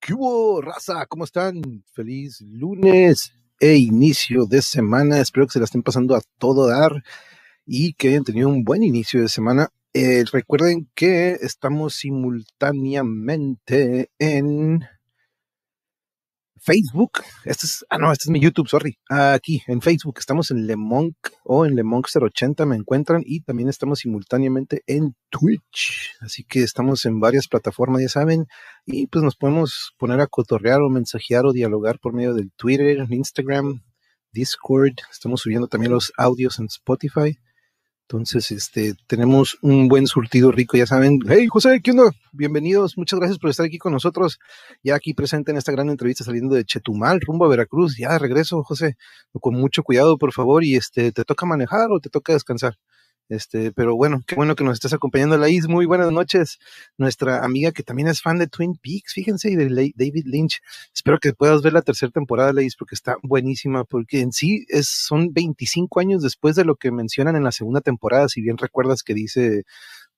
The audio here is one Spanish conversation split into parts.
¿Qué hubo, raza? ¿Cómo están? Feliz lunes e inicio de semana. Espero que se la estén pasando a todo dar y que hayan tenido un buen inicio de semana. Eh, recuerden que estamos simultáneamente en Facebook. Este es, ah, no, este es mi YouTube, sorry. Aquí en Facebook estamos en LeMonk o en LeMonk080 me encuentran y también estamos simultáneamente en Twitch. Así que estamos en varias plataformas, ya saben, y pues nos podemos poner a cotorrear o mensajear o dialogar por medio del Twitter, Instagram, Discord. Estamos subiendo también los audios en Spotify. Entonces, este, tenemos un buen surtido rico, ya saben. Hey, José, ¿qué onda? Bienvenidos, muchas gracias por estar aquí con nosotros. Ya aquí presente en esta gran entrevista saliendo de Chetumal, rumbo a Veracruz. Ya regreso, José. Con mucho cuidado, por favor. Y este, ¿te toca manejar o te toca descansar? Este, pero bueno, qué bueno que nos estés acompañando, Laís. Muy buenas noches. Nuestra amiga que también es fan de Twin Peaks, fíjense, y de David Lynch. Espero que puedas ver la tercera temporada, Laís, porque está buenísima, porque en sí es, son 25 años después de lo que mencionan en la segunda temporada, si bien recuerdas que dice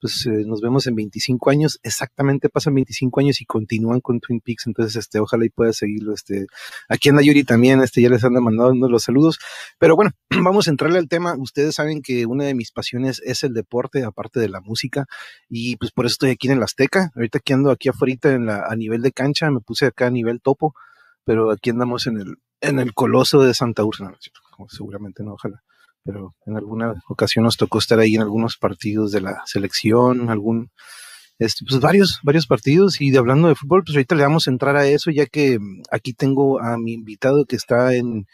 pues eh, nos vemos en 25 años, exactamente pasan 25 años y continúan con Twin Peaks, entonces este, ojalá y pueda seguirlo, este, aquí anda Yuri también, este, ya les anda mandando los saludos, pero bueno, vamos a entrarle al tema, ustedes saben que una de mis pasiones es el deporte, aparte de la música, y pues por eso estoy aquí en el Azteca, ahorita aquí ando aquí afuera en la, a nivel de cancha, me puse acá a nivel topo, pero aquí andamos en el, en el coloso de Santa Úrsula, seguramente no, ojalá pero en alguna ocasión nos tocó estar ahí en algunos partidos de la selección, algún, este, pues varios, varios partidos. Y de hablando de fútbol, pues ahorita le vamos a entrar a eso ya que aquí tengo a mi invitado que está en,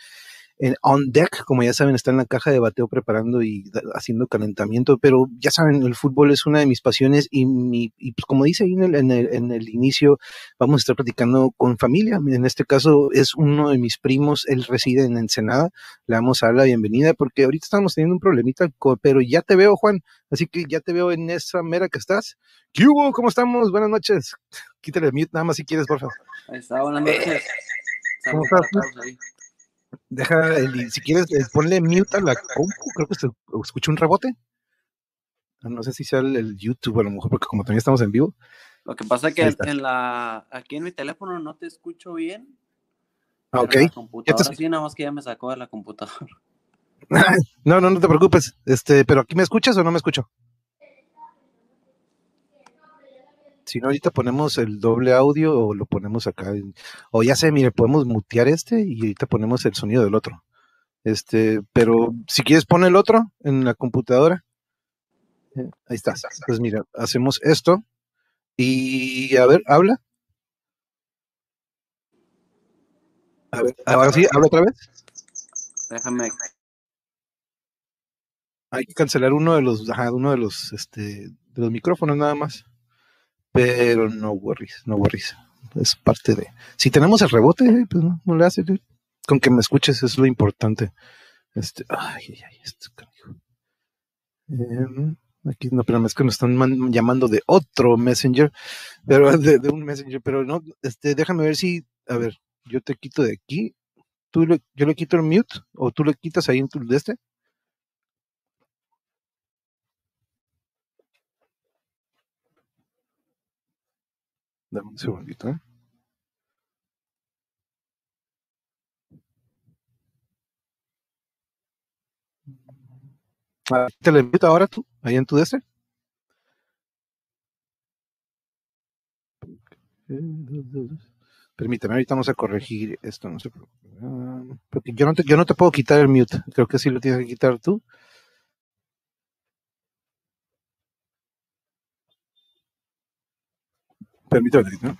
en on deck, como ya saben, está en la caja de bateo preparando y haciendo calentamiento, pero ya saben, el fútbol es una de mis pasiones y, mi, y pues como dice ahí en el, en, el, en el inicio, vamos a estar platicando con familia. En este caso es uno de mis primos, él reside en Ensenada. Le damos a dar la bienvenida porque ahorita estamos teniendo un problemita, pero ya te veo, Juan, así que ya te veo en esa mera que estás. ¿Qué hubo? ¿Cómo estamos? Buenas noches. Quítale el mute nada más si quieres, por favor. Ahí está, buenas noches. ¿Cómo estás? Deja, el, si quieres, eh, ponle mute a la compu, creo que se escucha un rebote. Ah, no sé si sea el, YouTube a lo mejor, porque como también estamos en vivo. Lo que pasa es que en la, aquí en mi teléfono no te escucho bien. Ah, ok. Ya te... sí, nada más que ya me sacó de la computadora. no, no, no te preocupes. Este, pero aquí me escuchas o no me escucho? Si no, ahorita ponemos el doble audio o lo ponemos acá. o ya sé, mire, podemos mutear este y ahorita ponemos el sonido del otro. Este, pero si quieres pon el otro en la computadora. Eh, ahí está. Pues mira, hacemos esto y a ver, habla. A ver, ahora sí, habla otra vez. Déjame. Hay que cancelar uno de los, ajá, uno de los, este, de los micrófonos nada más pero no worries, no worries. Es parte de. Si tenemos el rebote, pues no, no le hace. Con que me escuches es lo importante. Este, ay, ay, ay, esto, eh, aquí no, pero es que nos están llamando de otro messenger, pero de, de, un messenger, pero no, este, déjame ver si, a ver, yo te quito de aquí, tú le, yo le quito el mute, o tú le quitas ahí en tu de este. Dame un segundito, ¿eh? ¿Te lo invito ahora tú? ¿Ahí en tu DC? Permítame, ahorita vamos a corregir esto, no sé. Ah, porque yo no, te, yo no te puedo quitar el mute, creo que sí lo tienes que quitar tú. Permítame, ¿no?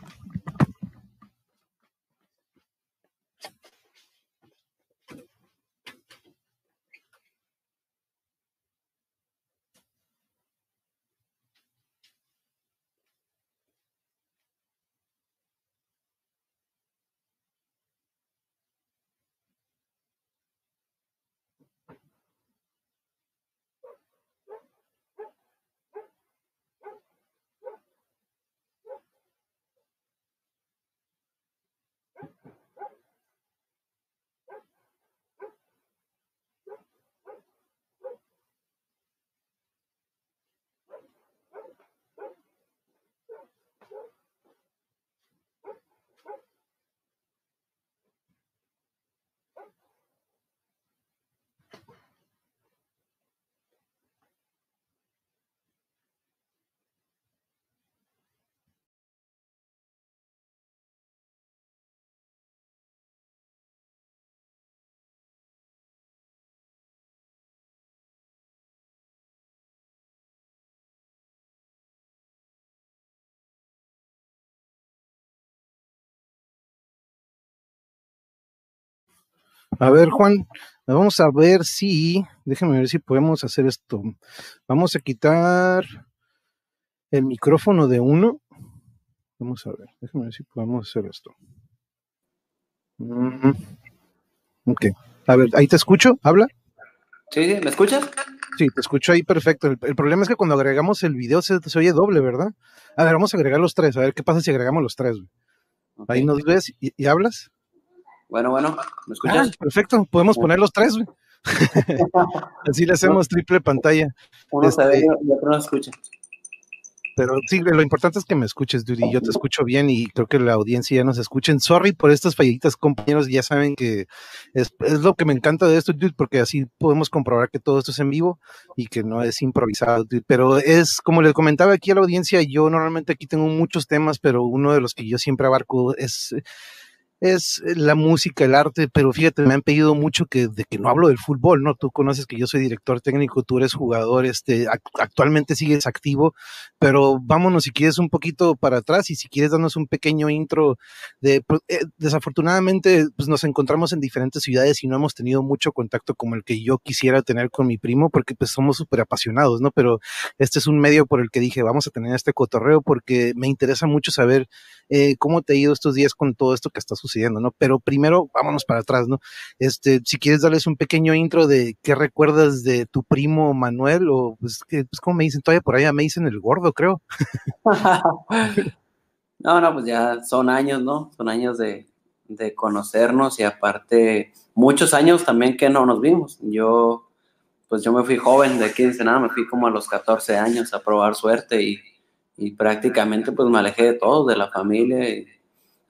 A ver, Juan, vamos a ver si, déjame ver si podemos hacer esto. Vamos a quitar el micrófono de uno. Vamos a ver, déjame ver si podemos hacer esto. Mm, ok. A ver, ahí te escucho, habla. Sí, ¿me escuchas? Sí, te escucho ahí perfecto. El, problema es que cuando agregamos el video se, oye doble, ¿verdad? A ver, vamos a agregar los tres, a ver qué pasa si agregamos los tres. Ahí nos ves y, hablas. Bueno, bueno, ¿me escuchas? Ah, perfecto, podemos poner los tres. Así le hacemos triple pantalla. Uno este y otro no escucha. Pero sí, lo importante es que me escuches, Dudy. Yo te escucho bien y creo que la audiencia ya nos escuchen. Sorry por estas fallitas, compañeros. Ya saben que es, lo que me encanta de esto, Dude, porque así podemos comprobar que todo esto es en vivo y que no es improvisado. Pero es, como les comentaba aquí a la audiencia, yo normalmente aquí tengo muchos temas, pero uno de los que yo siempre abarco es es eh, la música, el arte, pero fíjate, me han pedido mucho que de que no hablo del fútbol, ¿no? Tú conoces que yo soy director técnico, tú eres jugador, este, actualmente sigues activo, pero vámonos si quieres un poquito para atrás y si quieres darnos un pequeño intro de, pues, eh, desafortunadamente, pues nos encontramos en diferentes ciudades y no hemos tenido mucho contacto como el que yo quisiera tener con mi primo, porque pues somos súper apasionados, ¿no? Pero este es un medio por el que dije, vamos a tener este cotorreo porque me interesa mucho saber eh, cómo te ha ido estos días con todo esto que está sucediendo, ¿no? Pero primero, vámonos para atrás, ¿no? Este, si quieres darles un pequeño intro de qué recuerdas de tu primo Manuel, o pues, que, pues como me dicen todavía por allá, me dicen el gordo, creo. no, no, pues ya son años, ¿no? Son años de, de conocernos y aparte muchos años también que no nos vimos. Yo, pues yo me fui joven de aquí de nada, me fui como a los 14 años a probar suerte y y prácticamente pues me alejé de todos, de la familia. Y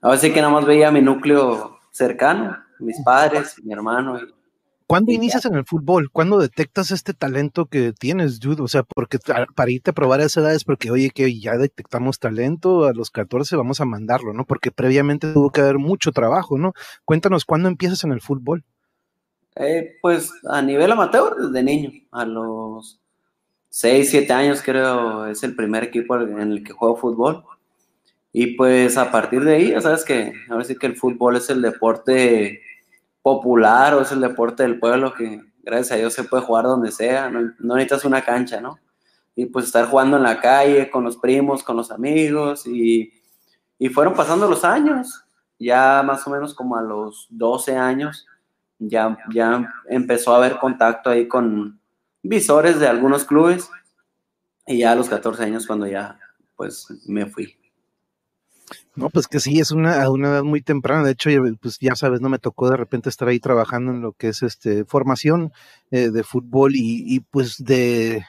ahora sí que nada más veía mi núcleo cercano, mis padres, mi hermano. Y, ¿Cuándo inicias en el fútbol? ¿Cuándo detectas este talento que tienes, Jude? O sea, porque para irte a probar a esa edad es porque, oye, que ya detectamos talento, a los 14 vamos a mandarlo, ¿no? Porque previamente tuvo que haber mucho trabajo, ¿no? Cuéntanos, ¿cuándo empiezas en el fútbol? Eh, pues a nivel amateur, desde niño, a los 6, 7 años creo es el primer equipo en el que juego fútbol. Y pues a partir de ahí, ya sabes que ahora sí que el fútbol es el deporte popular o es el deporte del pueblo que gracias a Dios se puede jugar donde sea, no, necesitas una cancha, ¿no? Y pues estar jugando en la calle con los primos, con los amigos y, y fueron pasando los años, ya más o menos como a los 12 años, ya, ya empezó a haber contacto ahí con, visores de algunos clubes y ya a los 14 años cuando ya pues me fui. No, pues que sí, es una, una edad muy temprana. De hecho, pues ya sabes, no me tocó de repente estar ahí trabajando en lo que es este formación eh, de fútbol y, y, pues de,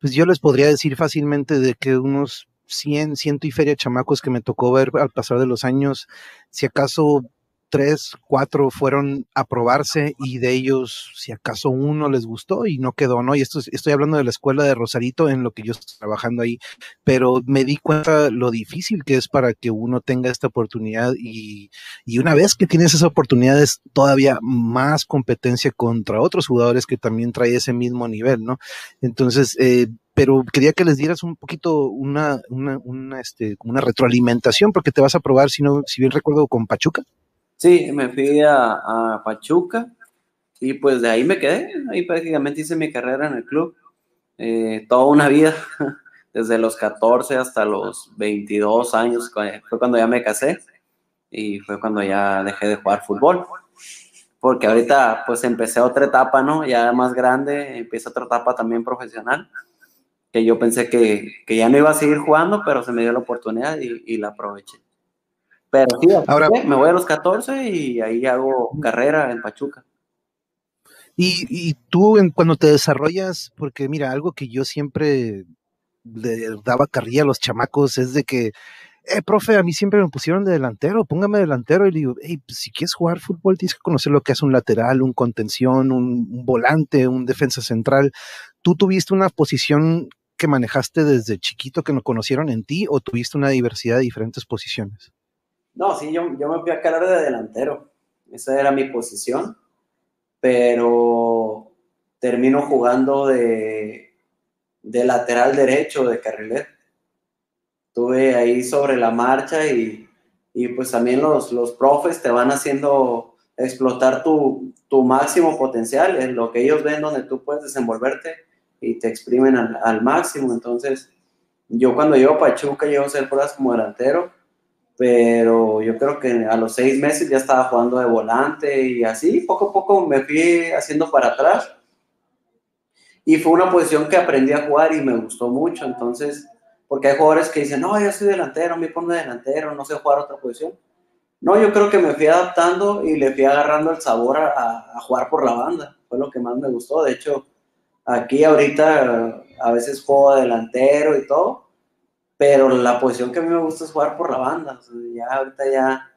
pues yo les podría decir fácilmente de que unos 100, ciento y feria chamacos que me tocó ver al pasar de los años, si acaso tres, cuatro fueron a probarse y de ellos, si acaso uno les gustó y no quedó, ¿no? Y esto estoy hablando de la escuela de Rosarito en lo que yo estoy trabajando ahí, pero me di cuenta lo difícil que es para que uno tenga esta oportunidad y, y una vez que tienes esa oportunidad es todavía más competencia contra otros jugadores que también trae ese mismo nivel, ¿no? Entonces, eh, pero quería que les dieras un poquito una, una, una, este, una retroalimentación porque te vas a probar, si no, si bien recuerdo, con Pachuca. Sí, me fui a, Pachuca y pues de ahí me quedé. Ahí prácticamente hice mi carrera en el club. Eh, toda una vida, desde los 14 hasta los 22 años, fue cuando ya me casé y fue cuando ya dejé de jugar fútbol. Porque ahorita pues empecé otra etapa, ¿no? Ya más grande, empieza otra etapa también profesional, que yo pensé que, ya no iba a seguir jugando, pero se me dio la oportunidad y la aproveché. Pero sí, Ahora, me voy a los 14 y ahí hago carrera en Pachuca. Y, tú cuando te desarrollas, porque mira, algo que yo siempre le daba carrilla a los chamacos es de que, eh, profe, a mí siempre me pusieron de delantero, póngame delantero y le digo, hey, pues, si quieres jugar fútbol tienes que conocer lo que es un lateral, un contención, un volante, un defensa central. ¿Tú tuviste una posición que manejaste desde chiquito que no conocieron en ti o tuviste una diversidad de diferentes posiciones? No, sí, yo, yo me fui a calar de delantero. Esa era mi posición. Pero termino jugando de, de lateral derecho, de carriler. Estuve ahí sobre la marcha y, y pues también los, los profes te van haciendo explotar tu, tu máximo potencial, en lo que ellos ven donde tú puedes desenvolverte y te exprimen al, al máximo. Entonces, yo cuando llego a Pachuca llego a ser pruebas como delantero, pero yo creo que a los seis meses ya estaba jugando de volante y así, poco a poco me fui haciendo para atrás. Y fue una posición que aprendí a jugar y me gustó mucho. Entonces, porque hay jugadores que dicen, no, yo soy delantero, me pongo delantero, no sé jugar otra posición. No, yo creo que me fui adaptando y le fui agarrando el sabor a, a jugar por la banda. Fue lo que más me gustó. De hecho, aquí ahorita a veces juego delantero y todo, pero la posición que a mí me gusta es jugar por la banda. ya ahorita ya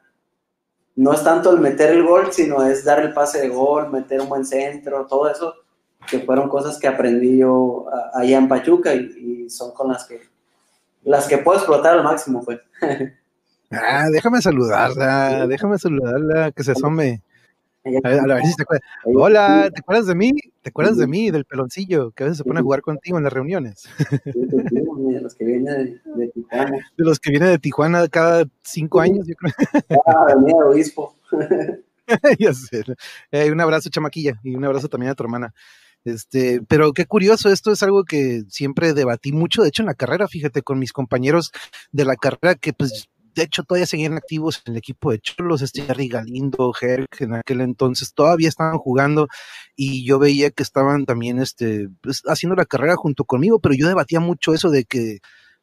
no es tanto el meter el gol, sino es dar el pase de gol, meter un buen centro, todo eso, que fueron cosas que aprendí yo allá en Pachuca y, y son con las que las que puedo explotar al máximo, pues. Ah, déjame saludarla, déjame saludarla, que se asome. A ver, a ver si te acuerdas. Hola, ¿te acuerdas de mí? ¿Te acuerdas de mí, del peloncillo, que a veces se pone a jugar contigo en las reuniones? de los que vienen de, Tijuana. De los que vienen de Tijuana cada cinco años, yo creo. Ah, venía obispo. ya sé. Eh, un abrazo, chamaquilla, y un abrazo también a tu hermana. Este, pero qué curioso, esto es algo que siempre debatí mucho, de hecho en la carrera, fíjate, con mis compañeros de la carrera que pues de hecho todavía seguían activos en el equipo de Cholos, este Galindo, Herc, en aquel entonces todavía estaban jugando y yo veía que estaban también este, pues, haciendo la carrera junto conmigo, pero yo debatía mucho eso de que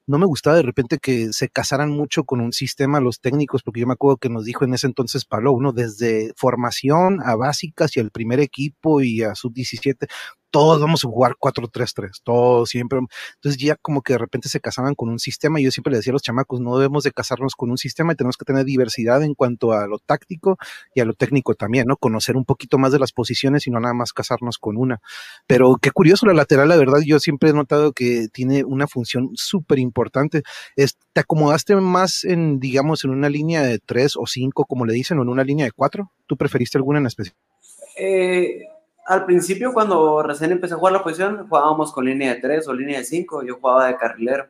no me gustaba de repente que se casaran mucho con un sistema los técnicos, porque yo me acuerdo que nos dijo en ese entonces Palo, uno desde formación a básicas y al primer equipo y a sub 17, todos vamos a jugar 4-3-3, todos siempre. Entonces ya como que de repente se casaban con un sistema yo siempre le decía a los chamacos, no debemos de casarnos con un sistema y tenemos que tener diversidad en cuanto a lo táctico y a lo técnico también, ¿no? Conocer un poquito más de las posiciones y no nada más casarnos con una. Pero qué curioso la lateral, la verdad, yo siempre he notado que tiene una función súper importante. ¿Te acomodaste más en, digamos, en una línea de 3 o 5, como le dicen, o en una línea de 4? ¿Tú preferiste alguna en especial? Eh, al principio, cuando recién empecé a jugar la posición, jugábamos con línea de 3 o línea de 5, yo jugaba de carrilero.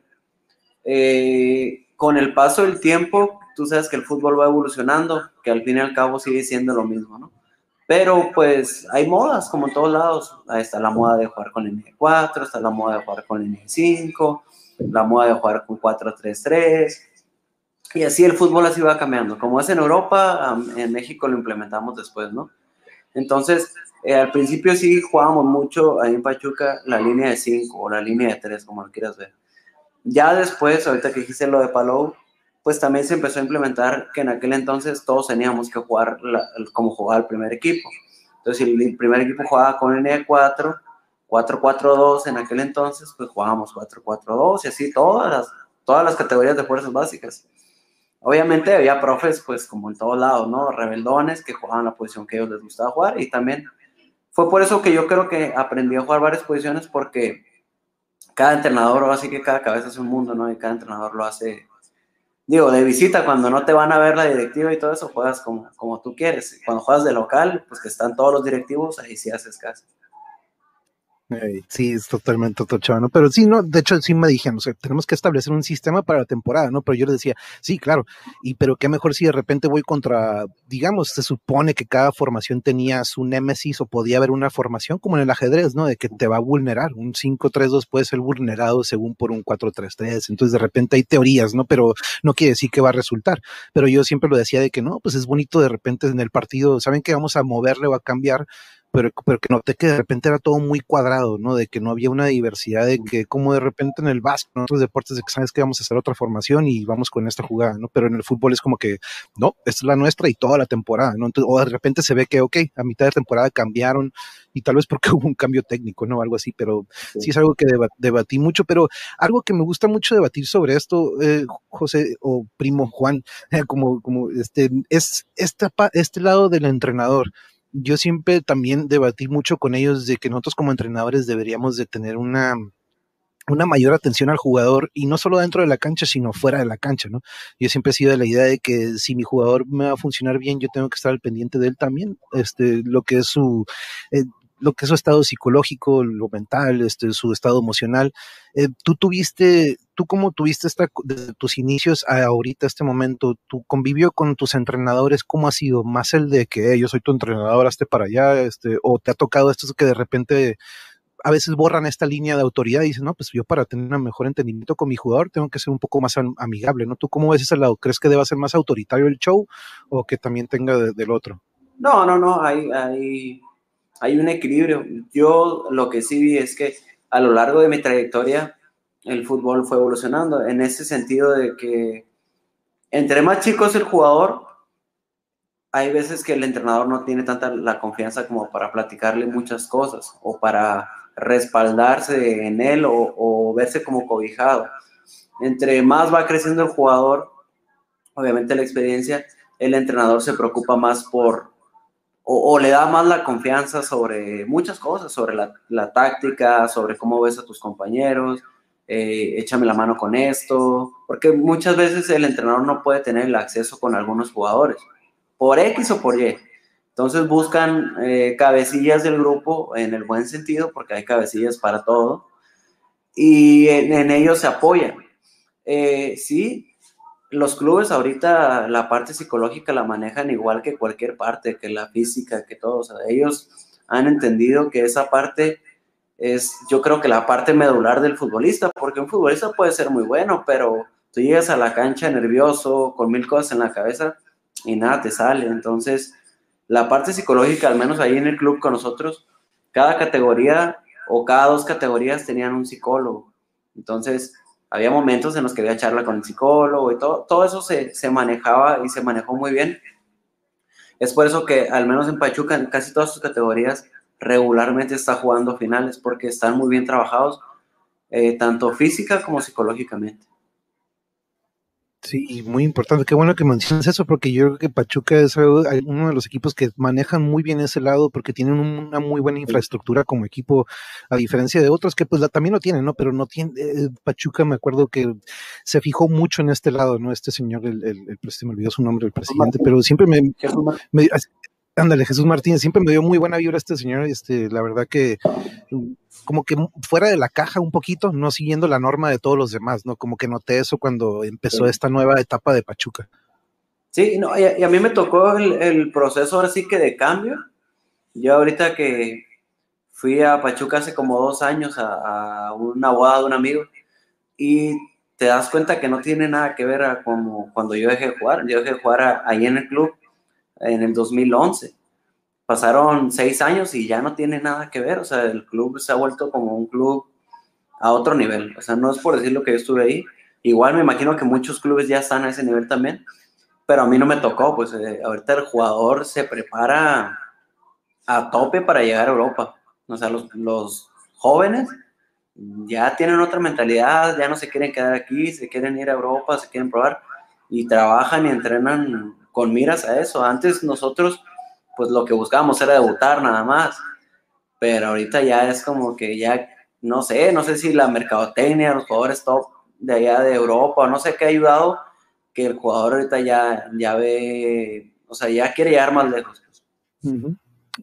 Eh, con el paso del tiempo, tú sabes que el fútbol va evolucionando, que al fin y al cabo sigue siendo lo mismo, ¿no? Pero pues hay modas, como en todos lados. Ahí está la moda de jugar con línea de 4, está la moda de jugar con línea de 5, la moda de jugar con 4-3-3. Y así el fútbol así va cambiando. Como es en Europa, en México lo implementamos después, ¿no? Entonces, eh, al principio sí jugábamos mucho ahí en Pachuca la línea de 5 o la línea de 3, como lo quieras ver. Ya después, ahorita que dijiste lo de Palou, pues también se empezó a implementar que en aquel entonces todos teníamos que jugar como jugaba el primer equipo. Entonces, si el primer equipo jugaba con línea de 4, 4-4-2 en aquel entonces, pues jugábamos 4-4-2 y así todas las, todas las categorías de fuerzas básicas. Obviamente había profes, pues como en todos lados, ¿no? Rebeldones que jugaban la posición que ellos les gustaba jugar y también fue por eso que yo creo que aprendí a jugar varias posiciones porque cada entrenador, o así que cada cabeza es un mundo, ¿no? Y cada entrenador lo hace, digo, de visita, cuando no te van a ver la directiva y todo eso, juegas como, como tú quieres. Cuando juegas de local, pues que están todos los directivos, ahí sí haces caso. Sí, es totalmente otro ¿no? Pero sí, no, de hecho sí me dijeron, o sea, tenemos que establecer un sistema para la temporada, ¿no? Pero yo les decía, sí, claro, y pero qué mejor si de repente voy contra, digamos, se supone que cada formación tenía su némesis o podía haber una formación como en el ajedrez, ¿no? De que te va a vulnerar, un 5-3-2 puede ser vulnerado según por un 4-3-3, entonces de repente hay teorías, ¿no? Pero no quiere decir que va a resultar, pero yo siempre lo decía de que no, pues es bonito de repente en el partido, ¿saben que vamos a moverle o a cambiar? Pero, pero que noté que de repente era todo muy cuadrado, ¿no? De que no había una diversidad, de que como de repente en el básquet, en otros deportes, de que sabes que vamos a hacer otra formación y vamos con esta jugada, ¿no? Pero en el fútbol es como que, no, esta es la nuestra y toda la temporada, ¿no? Entonces, o de repente se ve que, ok, a mitad de temporada cambiaron y tal vez porque hubo un cambio técnico, ¿no? Algo así, pero sí, es algo que debatí mucho, pero algo que me gusta mucho debatir sobre esto, eh, José o primo Juan, como, como este, es esta, este lado del entrenador yo siempre también debatí mucho con ellos de que nosotros como entrenadores deberíamos de tener una, una mayor atención al jugador y no solo dentro de la cancha, sino fuera de la cancha, ¿no? Yo siempre he sido de la idea de que si mi jugador me va a funcionar bien, yo tengo que estar al pendiente de él también, este, lo que es su, eh, lo que es su estado psicológico, lo mental, este, su estado emocional. Eh, tú tuviste tú cómo tuviste esta, desde tus inicios a ahorita, este momento, tu convivio con tus entrenadores, ¿cómo ha sido? ¿Más el de que yo soy tu entrenador, hazte para allá, este, o te ha tocado esto que de repente a veces borran esta línea de autoridad y dicen, no, pues yo para tener un mejor entendimiento con mi jugador tengo que ser un poco más amigable, ¿no? ¿Tú cómo ves ese lado? ¿Crees que deba ser más autoritario el show o que también tenga del otro? No, no, no, hay, hay, hay un equilibrio. Yo lo que sí vi es que a lo largo de mi trayectoria el fútbol fue evolucionando en ese sentido de que entre más chicos el jugador, hay veces que el entrenador no tiene tanta la confianza como para platicarle muchas cosas o para respaldarse en él o, verse como cobijado. Entre más va creciendo el jugador, obviamente la experiencia, el entrenador se preocupa más por, o, le da más la confianza sobre muchas cosas, sobre la, táctica, sobre cómo ves a tus compañeros, eh, échame la mano con esto, porque muchas veces el entrenador no puede tener el acceso con algunos jugadores, por X o por Y. Entonces buscan eh, cabecillas del grupo en el buen sentido, porque hay cabecillas para todo, y en, ellos se apoyan. Eh, sí, los clubes ahorita la parte psicológica la manejan igual que cualquier parte, que la física, que todo. O sea, ellos han entendido que esa parte es, yo creo que la parte medular del futbolista, porque un futbolista puede ser muy bueno, pero tú llegas a la cancha nervioso, con mil cosas en la cabeza y nada te sale. Entonces, la parte psicológica, al menos ahí en el club con nosotros, cada categoría o cada dos categorías tenían un psicólogo. Entonces, había momentos en los que había charla con el psicólogo y todo, todo eso se, se manejaba y se manejó muy bien. Es por eso que, al menos en Pachuca, en casi todas sus categorías, regularmente está jugando finales, porque están muy bien trabajados, eh, tanto física como psicológicamente. Sí, muy importante. Qué bueno que mencionas eso, porque yo creo que Pachuca es uno de los equipos que manejan muy bien ese lado, porque tienen una muy buena infraestructura como equipo, a diferencia de otros que pues también lo tienen, ¿no? Pero no tiene, eh, Pachuca me acuerdo que se fijó mucho en este lado, ¿no? Este señor, el, el, el, me olvidó su nombre, el presidente, pero siempre me, me ándale, Jesús Martínez, siempre me dio muy buena vibra este señor, este, la verdad que como que fuera de la caja un poquito, no siguiendo la norma de todos los demás, ¿no? Como que noté eso cuando empezó esta nueva etapa de Pachuca. Sí, no, y a, mí me tocó el, proceso ahora sí que de cambio. Yo ahorita que fui a Pachuca hace como dos años a, una boda de un amigo y te das cuenta que no tiene nada que ver a como cuando yo dejé de jugar. Yo dejé de jugar ahí en el club en el 2011 pasaron seis años y ya no tiene nada que ver, o sea, el club se ha vuelto como un club a otro nivel, o sea, no es por decir lo que yo estuve ahí, igual me imagino que muchos clubes ya están a ese nivel también, pero a mí no me tocó, pues eh, ahorita el jugador se prepara a tope para llegar a Europa, o sea, los, los jóvenes ya tienen otra mentalidad, ya no se quieren quedar aquí, se quieren ir a Europa, se quieren probar y trabajan y entrenan con miras a eso. Antes nosotros pues lo que buscábamos era debutar nada más. Pero ahorita ya es como que ya, no sé, no sé si la mercadotecnia, los jugadores top de allá de Europa, no sé qué ha ayudado, que el jugador ahorita ya, ya ve, o sea, ya quiere llegar más lejos.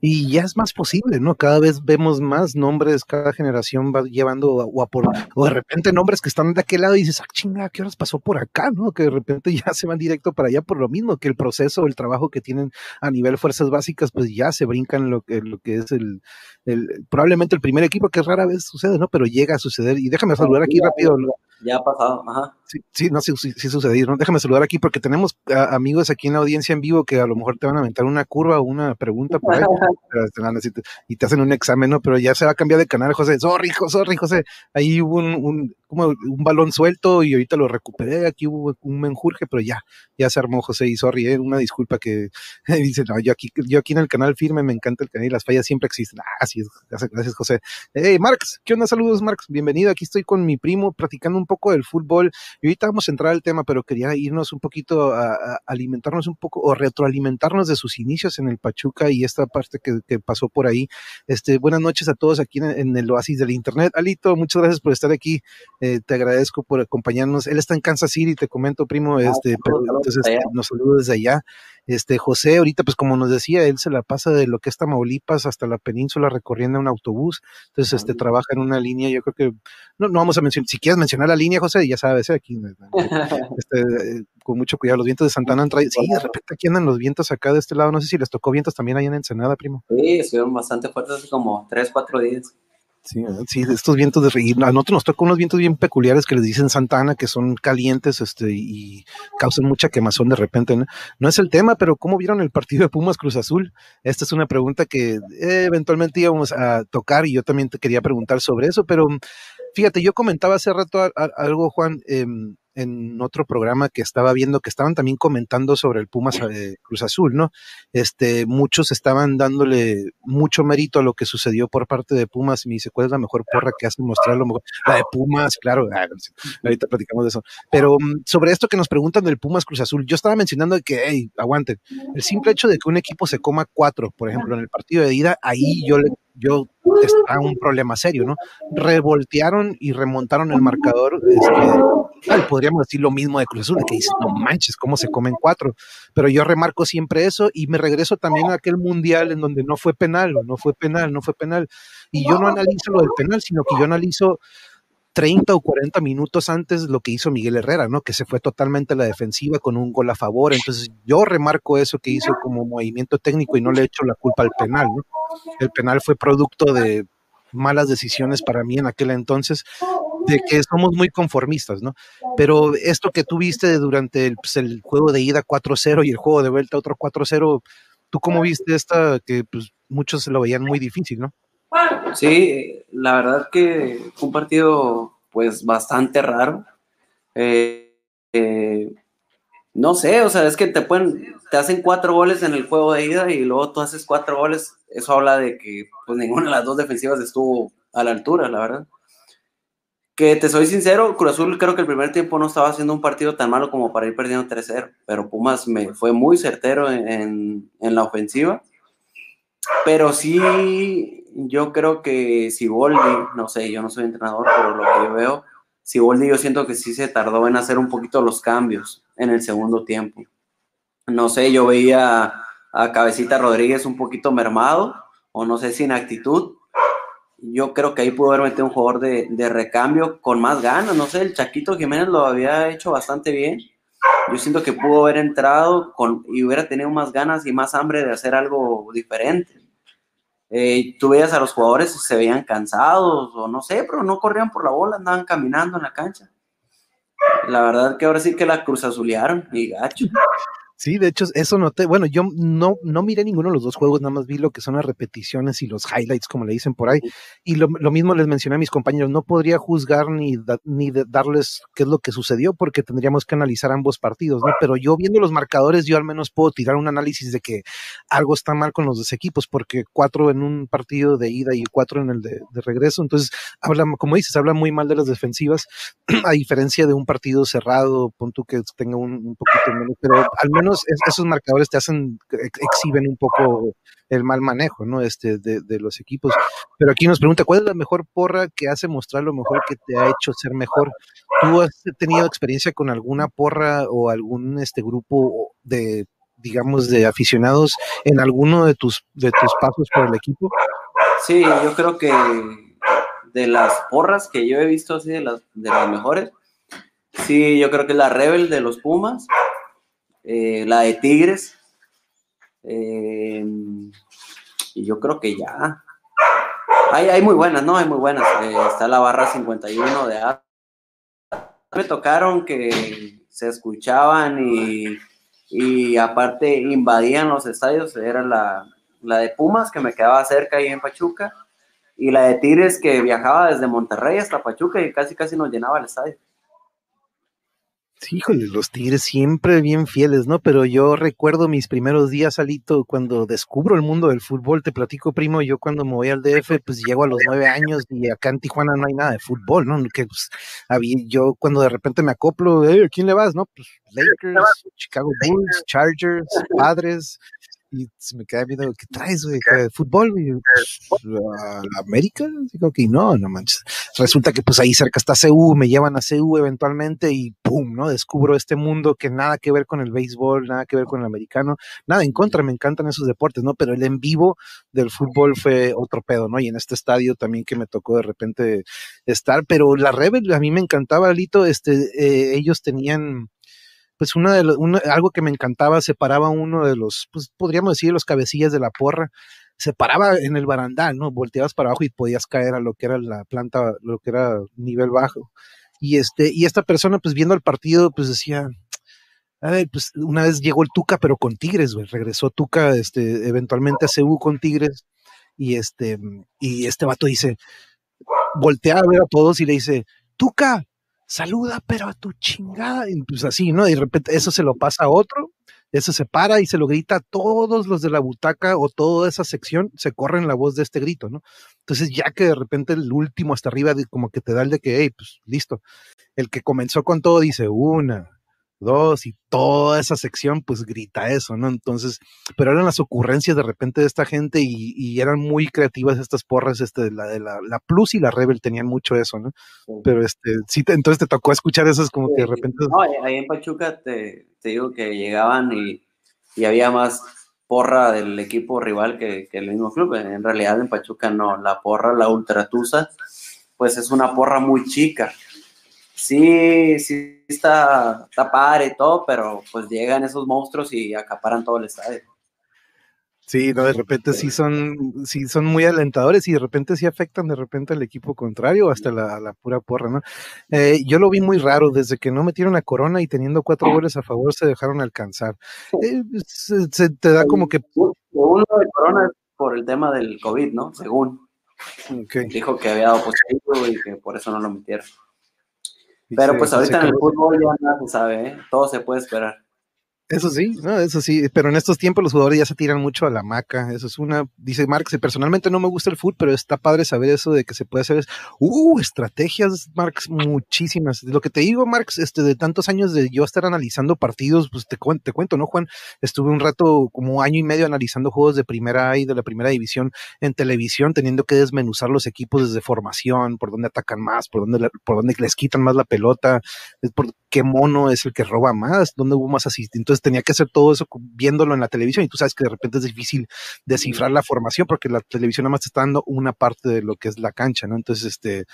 Y ya es más posible, ¿no? Cada vez vemos más nombres, cada generación va llevando o, por, o de repente nombres que están de aquel lado y dices, ah, chinga, ¿qué horas pasó por acá? ¿No? Que de repente ya se van directo para allá por lo mismo, que el proceso, el trabajo que tienen a nivel fuerzas básicas, pues ya se brincan lo que, lo que es el, el, probablemente el primer equipo, que rara vez sucede, ¿no? Pero llega a suceder. Y déjame saludar aquí rápido. Ya ha pasado, ajá. Sí, sí, no, sí, sí, sí sucedió, ¿no? Déjame saludar aquí porque tenemos amigos aquí en la audiencia en vivo que a lo mejor te van a aventar una curva o una pregunta por ahí y te hacen un examen, ¿no? Pero ya se va a cambiar de canal, José. Sorry, sorry, José. Ahí hubo un, como un balón suelto y ahorita lo recuperé. Aquí hubo un menjurje, pero ya, ya se armó José. Y sorry, ¿eh? una disculpa que dice, no, yo aquí, yo aquí en el canal firme, me encanta el canal y las fallas siempre existen. Ah, así es, gracias, José. Hey, Marx, ¿qué onda? Saludos, Marx. Bienvenido. Aquí estoy con mi primo practicando un poco del fútbol. Y ahorita vamos a entrar al tema, pero quería irnos un poquito a, alimentarnos un poco o retroalimentarnos de sus inicios en el Pachuca y esta parte que, que pasó por ahí. Este, buenas noches a todos aquí en, el oasis del internet. Alito, muchas gracias por estar aquí Eh, te agradezco por acompañarnos. Él está en Kansas City, te comento, primo, ah, este, pero entonces nos saludo desde allá. Este, José, ahorita, pues como nos decía, él se la pasa de lo que es Tamaulipas hasta la península recorriendo un autobús. Entonces, este, trabaja en una línea, yo creo que, no, no vamos a mencionar, si quieres mencionar la línea, José, ya sabes, ¿eh? aquí, este, con mucho cuidado, los vientos de Santana han traído, sí, de repente aquí andan los vientos acá de este lado, no sé si les tocó vientos también ahí en Ensenada, primo. Sí, estuvieron bastante fuertes hace como tres, cuatro días. Sí, sí, estos vientos de y a nosotros nos tocan unos vientos bien peculiares que les dicen Santana, que son calientes este, y causan mucha quemazón de repente. ¿no? es el tema, pero ¿cómo vieron el partido de Pumas Cruz Azul? Esta es una pregunta que eventualmente íbamos a tocar y yo también te quería preguntar sobre eso, pero fíjate, yo comentaba hace rato algo, Juan, eh, en otro programa que estaba viendo que estaban también comentando sobre el Pumas eh, Cruz Azul, ¿no? Este, muchos estaban dándole mucho mérito a lo que sucedió por parte de Pumas y me dice, ¿cuál es la mejor porra que hace mostrar lo mejor? La de Pumas, claro, ah, ahorita platicamos de eso. Pero mm, sobre esto que nos preguntan del Pumas Cruz Azul, yo estaba mencionando que, hey, aguanten, el simple hecho de que un equipo se coma cuatro, por ejemplo, en el partido de ida, ahí yo le yo está un problema serio, ¿no? Revoltearon y remontaron el marcador. Este, podríamos decir lo mismo de Cruz Azul, que dice, no manches, cómo se comen cuatro. Pero yo remarco siempre eso y me regreso también a aquel mundial en donde no fue penal, no fue penal, no fue penal. Y yo no analizo lo del penal, sino que yo analizo 30 o 40 minutos antes lo que hizo Miguel Herrera, ¿no? Que se fue totalmente a la defensiva con un gol a favor. Entonces yo remarco eso que hizo como movimiento técnico y no le echo la culpa al penal, ¿no? El penal fue producto de malas decisiones para mí en aquel entonces, de que somos muy conformistas, ¿no? Pero esto que tú viste durante el, pues, el juego de ida 4-0 y el juego de vuelta otro 4-0, ¿tú cómo viste esta que pues, muchos lo veían muy difícil, ¿no? Sí, la verdad que fue un partido pues bastante raro. Eh, eh, no sé, o sea, es que te pueden, te hacen cuatro goles en el juego de ida y luego tú haces cuatro goles. Eso habla de que pues ninguna de las dos defensivas estuvo a la altura, la verdad. Que te soy sincero, Cruz Azul creo que el primer tiempo no estaba haciendo un partido tan malo como para ir perdiendo 3-0, pero Pumas me fue muy certero en, en la ofensiva. Pero sí, yo creo que si Siboldi, no sé, yo no soy entrenador, pero lo que yo veo, Siboldi yo siento que sí se tardó en hacer un poquito los cambios en el segundo tiempo. No sé, yo veía a Cabecita Rodríguez un poquito mermado, o no sé, sin actitud. Yo creo que ahí pudo haber metido un jugador de, de recambio con más ganas. No sé, el Chaquito Jiménez lo había hecho bastante bien. Yo siento que pudo haber entrado con, y hubiera tenido más ganas y más hambre de hacer algo diferente eh, tú veías a los jugadores se veían cansados o no sé, pero no corrían por la bola, andaban caminando en la cancha. La verdad que ahora sí que la cruz azulearon y gacho. Sí, de hecho, eso noté. Bueno, yo no, no miré ninguno de los dos juegos, nada más vi lo que son las repeticiones y los highlights, como le dicen por ahí. Y lo, mismo les mencioné a mis compañeros, no podría juzgar ni, ni darles qué es lo que sucedió, porque tendríamos que analizar ambos partidos, ¿no? Pero yo viendo los marcadores, yo al menos puedo tirar un análisis de que algo está mal con los dos equipos, porque cuatro en un partido de ida y cuatro en el de, regreso. Entonces, habla, como dices, habla muy mal de las defensivas, a diferencia de un partido cerrado, pon tú que tenga un, un poquito menos, pero al menos esos marcadores te hacen, exhiben un poco el mal manejo, ¿no? Este, de, los equipos. Pero aquí nos pregunta, ¿cuál es la mejor porra que hace mostrar lo mejor que te ha hecho ser mejor? ¿Tú has tenido experiencia con alguna porra o algún este grupo de, digamos, de aficionados en alguno de tus, de tus pasos por el equipo? Sí, yo creo que de las porras que yo he visto así, de las, de las mejores, sí, yo creo que la Rebel de los Pumas, eh, la de Tigres. Eh, y yo creo que ya. Hay, hay muy buenas, ¿no? Hay muy buenas. Eh, está la barra 51 de A. Me tocaron que se escuchaban y, y aparte invadían los estadios. Era la, la de Pumas, que me quedaba cerca ahí en Pachuca, y la de Tigres, que viajaba desde Monterrey hasta Pachuca y casi casi nos llenaba el estadio. Híjole, los Tigres siempre bien fieles, ¿no? Pero yo recuerdo mis primeros días, Alito, cuando descubro el mundo del fútbol, te platico, primo, yo cuando me voy al DF, pues llego a los nueve años y acá en Tijuana no hay nada de fútbol, ¿no? Que pues, había, yo cuando de repente me acoplo, ¿a quién le vas, no? Pues Lakers, Chicago Bulls, Chargers, Padres, Y se me queda viendo, ¿qué traes, güey? ¿Fútbol, güey? Pues, ¿A la América? Digo que no, no manches. Resulta que pues ahí cerca está CU, me llevan a CU eventualmente y pum, ¿no? Descubro este mundo que nada que ver con el béisbol, nada que ver con el americano, nada en contra, me encantan esos deportes, ¿no? Pero el en vivo del fútbol fue otro pedo, ¿no? Y en este estadio también que me tocó de repente estar, pero la Rebel a mí me encantaba, Lito, este, eh, ellos tenían pues una de algo que me encantaba, separaba uno de los, pues podríamos decir, los cabecillas de la porra, se paraba en el barandal, ¿no? Volteabas para abajo y podías caer a lo que era la planta, lo que era nivel bajo. Y este, y esta persona, pues viendo el partido, pues decía, a ver, pues una vez llegó el Tuca, pero con Tigres, güey. Regresó Tuca, este, eventualmente a CU con Tigres. Y este, y este vato dice, voltea a ver a todos y le dice, Tuca, saluda, pero a tu chingada. Y pues así, ¿no? Y de repente eso se lo pasa a otro, eso se para y se lo grita a todos los de la butaca o toda esa sección, se corren la voz de este grito, ¿no? Entonces, ya que de repente el último hasta arriba, como que te da el de que, hey, pues listo. El que comenzó con todo dice una, dos y toda esa sección pues grita eso, ¿no? Entonces, pero eran las ocurrencias de repente de esta gente y, eran muy creativas estas porras, este, la de la, la, Plus y la Rebel tenían mucho eso, ¿no? Pero este, sí, entonces te tocó escuchar esas como que de repente... No, ahí en Pachuca te, te digo que llegaban y, y, había más porra del equipo rival que, que, el mismo club. En realidad en Pachuca no, la porra, la Ultratusa, pues es una porra muy chica sí, sí está, está padre y todo, pero pues llegan esos monstruos y acaparan todo el estadio. Sí, no, de repente sí son, sí son muy alentadores y de repente sí afectan de repente al equipo contrario, hasta la, la pura porra, ¿no? Eh, yo lo vi muy raro, desde que no metieron a Corona y teniendo cuatro goles a favor se dejaron alcanzar. Eh, se, te da como que... Uno de Corona es por el tema del COVID, ¿no? Según. Dijo que había dado positivo y que por eso no lo metieron. Pero pues ahorita en el fútbol ya nada se sabe, ¿eh? todo se puede esperar. Eso sí, no, eso sí, pero en estos tiempos los jugadores ya se tiran mucho a la maca, eso es una, dice Marx, personalmente no me gusta el fútbol, pero está padre saber eso de que se puede hacer, uh, estrategias, Marx, muchísimas. Lo que te digo, Marx, este, de tantos años de yo estar analizando partidos, pues te, te cuento, ¿no, Juan? Estuve un rato, como año y medio analizando juegos de primera A y de la primera división en televisión, teniendo que desmenuzar los equipos desde formación, por dónde atacan más, por dónde, por dónde les quitan más la pelota, por qué mono es el que roba más, dónde hubo más. Entonces tenía que hacer todo eso viéndolo en la televisión y tú sabes que de repente es difícil descifrar la formación porque la televisión nada más te está dando una parte de lo que es la cancha, ¿no? Entonces, este,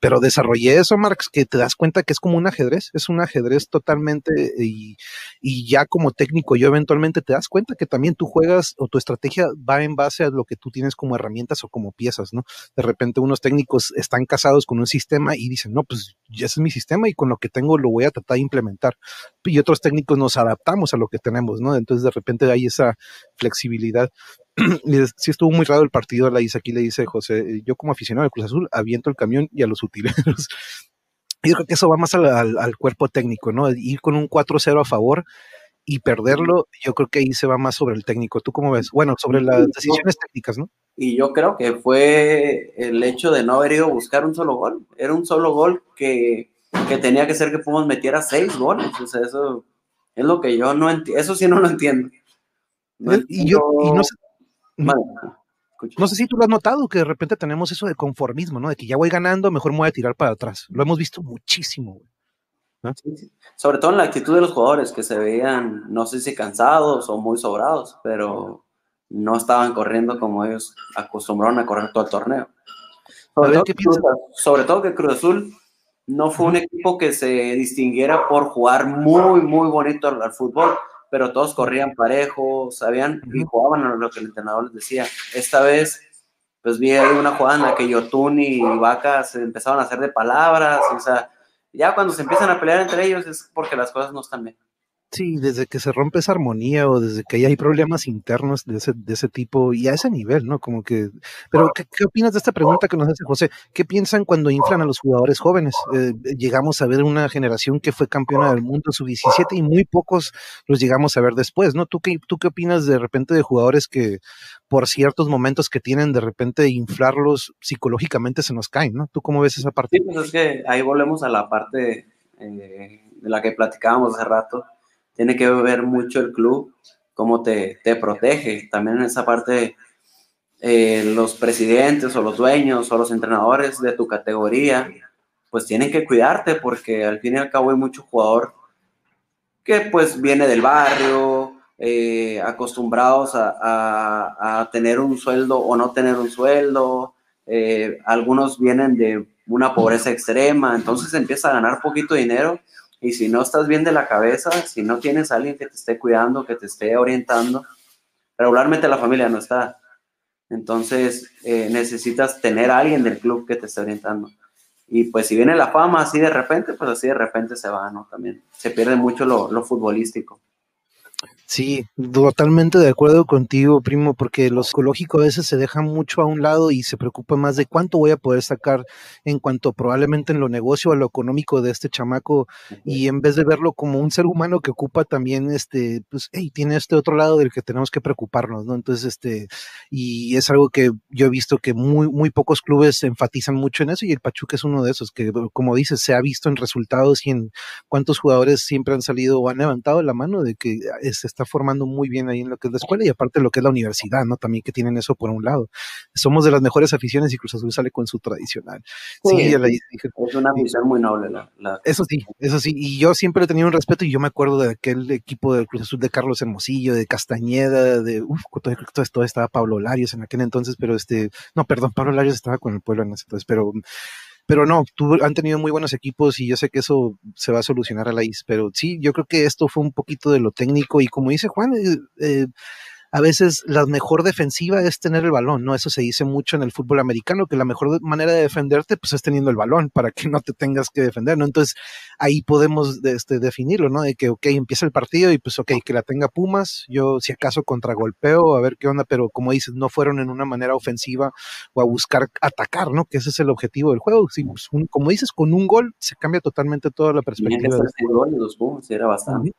pero desarrollé eso, Marx, que te das cuenta que es como un ajedrez, es un ajedrez totalmente y, y ya como técnico yo eventualmente te das cuenta que también tú juegas o tu estrategia va en base a lo que tú tienes como herramientas o como piezas, ¿no? De repente unos técnicos están casados con un sistema y dicen, no, pues ya ese es mi sistema y con lo que tengo lo voy a tratar implementar. Y otros técnicos nos adaptamos a lo que tenemos, ¿no? Entonces de repente hay esa flexibilidad. y sí estuvo muy raro el partido, la dice aquí, le dice José, yo como aficionado al Cruz Azul aviento el camión y a los utileros. Yo creo que eso va más al, cuerpo técnico, ¿no? Ir con un 4-0 a favor y perderlo, yo creo que ahí se va más sobre el técnico. ¿Tú cómo ves? Bueno, sobre las decisiones técnicas, ¿no? Y yo creo que fue el hecho de no haber ido a buscar un solo gol. Era un solo gol que que tenía que ser que Pumas metiera seis goles. O sea, eso es lo que yo no entiendo. Eso sí no lo entiendo. y yo no sé, no sé si tú lo has notado, que de repente tenemos eso de conformismo, ¿no? De que ya voy ganando, mejor me voy a tirar para atrás. Lo hemos visto muchísimo, Sobre todo en la actitud de los jugadores, que se veían, no sé si cansados o muy sobrados, pero no estaban corriendo como ellos acostumbraron a correr todo el torneo. sobre todo que Cruz Azul no fue un equipo que se distinguiera por jugar muy, muy bonito al, fútbol, pero todos corrían parejo, sabían y jugaban a lo que el entrenador les decía. Esta vez, pues vi ahí una jugada en la que Yotun y Vaca se empezaron a hacer de palabras, o sea, ya cuando se empiezan a pelear entre ellos es porque las cosas no están bien. Sí, desde que se rompe esa armonía o desde que hay problemas internos de ese, de ese tipo y a ese nivel, ¿no? Como que, pero ¿qué, opinas de esta pregunta que nos hace José? ¿Qué piensan cuando inflan a los jugadores jóvenes? Eh, llegamos a ver una generación que fue campeona del mundo sub-17 y muy pocos los llegamos a ver después, ¿no? ¿Tú qué, ¿Tú qué opinas de repente de jugadores que por ciertos momentos que tienen de repente inflarlos psicológicamente se nos caen, ¿no? ¿Tú cómo ves esa parte? Sí, pues es que ahí volvemos a la parte eh, de la que platicábamos hace rato tiene que ver mucho el club cómo te, te protege. También en esa parte, eh, los presidentes o los dueños o los entrenadores de tu categoría, pues tienen que cuidarte porque al fin y al cabo hay mucho jugador que pues viene del barrio, eh, acostumbrados a, tener un sueldo o no tener un sueldo. Eh, algunos vienen de una pobreza extrema, entonces empieza a ganar poquito dinero y si no estás bien de la cabeza, si no tienes alguien que te esté cuidando, que te esté orientando, regularmente la familia no está. Entonces eh, necesitas tener alguien del club que te esté orientando. Y pues si viene la fama así de repente, pues así de repente se va, ¿no? También se pierde mucho lo, lo futbolístico. Sí, totalmente de acuerdo contigo, primo, porque lo psicológico a veces se deja mucho a un lado y se preocupa más de cuánto voy a poder sacar en cuanto probablemente en lo negocio, a lo económico de este chamaco, y en vez de verlo como un ser humano que ocupa también, este, pues, hey, tiene este otro lado del que tenemos que preocuparnos, ¿no? Entonces, este, y es algo que yo he visto que muy, muy pocos clubes enfatizan mucho en eso, y el Pachuca es uno de esos, que como dices, se ha visto en resultados y en cuántos jugadores siempre han salido o han levantado la mano de que se está formando muy bien ahí en lo que es la escuela y aparte lo que es la universidad, ¿no? También que tienen eso por un lado. Somos de las mejores aficiones y Cruz Azul sale con su tradicional. Sí, es una afición muy noble. La, Eso sí, eso sí. Y yo siempre he tenido un respeto y yo me acuerdo de aquel equipo de Cruz Azul de Carlos Hermosillo, de Castañeda, de, uff, todo, todo estaba Pablo Larios en aquel entonces, pero este, no, perdón, Pablo Larios estaba con el pueblo en ese entonces, pero pero no, han tenido muy buenos equipos y yo sé que eso se va a solucionar a la IS, pero sí, yo creo que esto fue un poquito de lo técnico y como dice Juan, eh, eh a veces la mejor defensiva es tener el balón, ¿no? Eso se dice mucho en el fútbol americano, que la mejor manera de defenderte, pues es teniendo el balón, para que no te tengas que defender, ¿no? Entonces, ahí podemos este, definirlo, ¿no? De que, ok, empieza el partido y pues, ok, que la tenga Pumas, yo si acaso contragolpeo, a ver qué onda, pero como dices, no fueron en una manera ofensiva o a buscar atacar, ¿no? Que ese es el objetivo del juego. Sí, pues, como dices, con un gol se cambia totalmente toda la perspectiva. Y los Pumas, era bastante.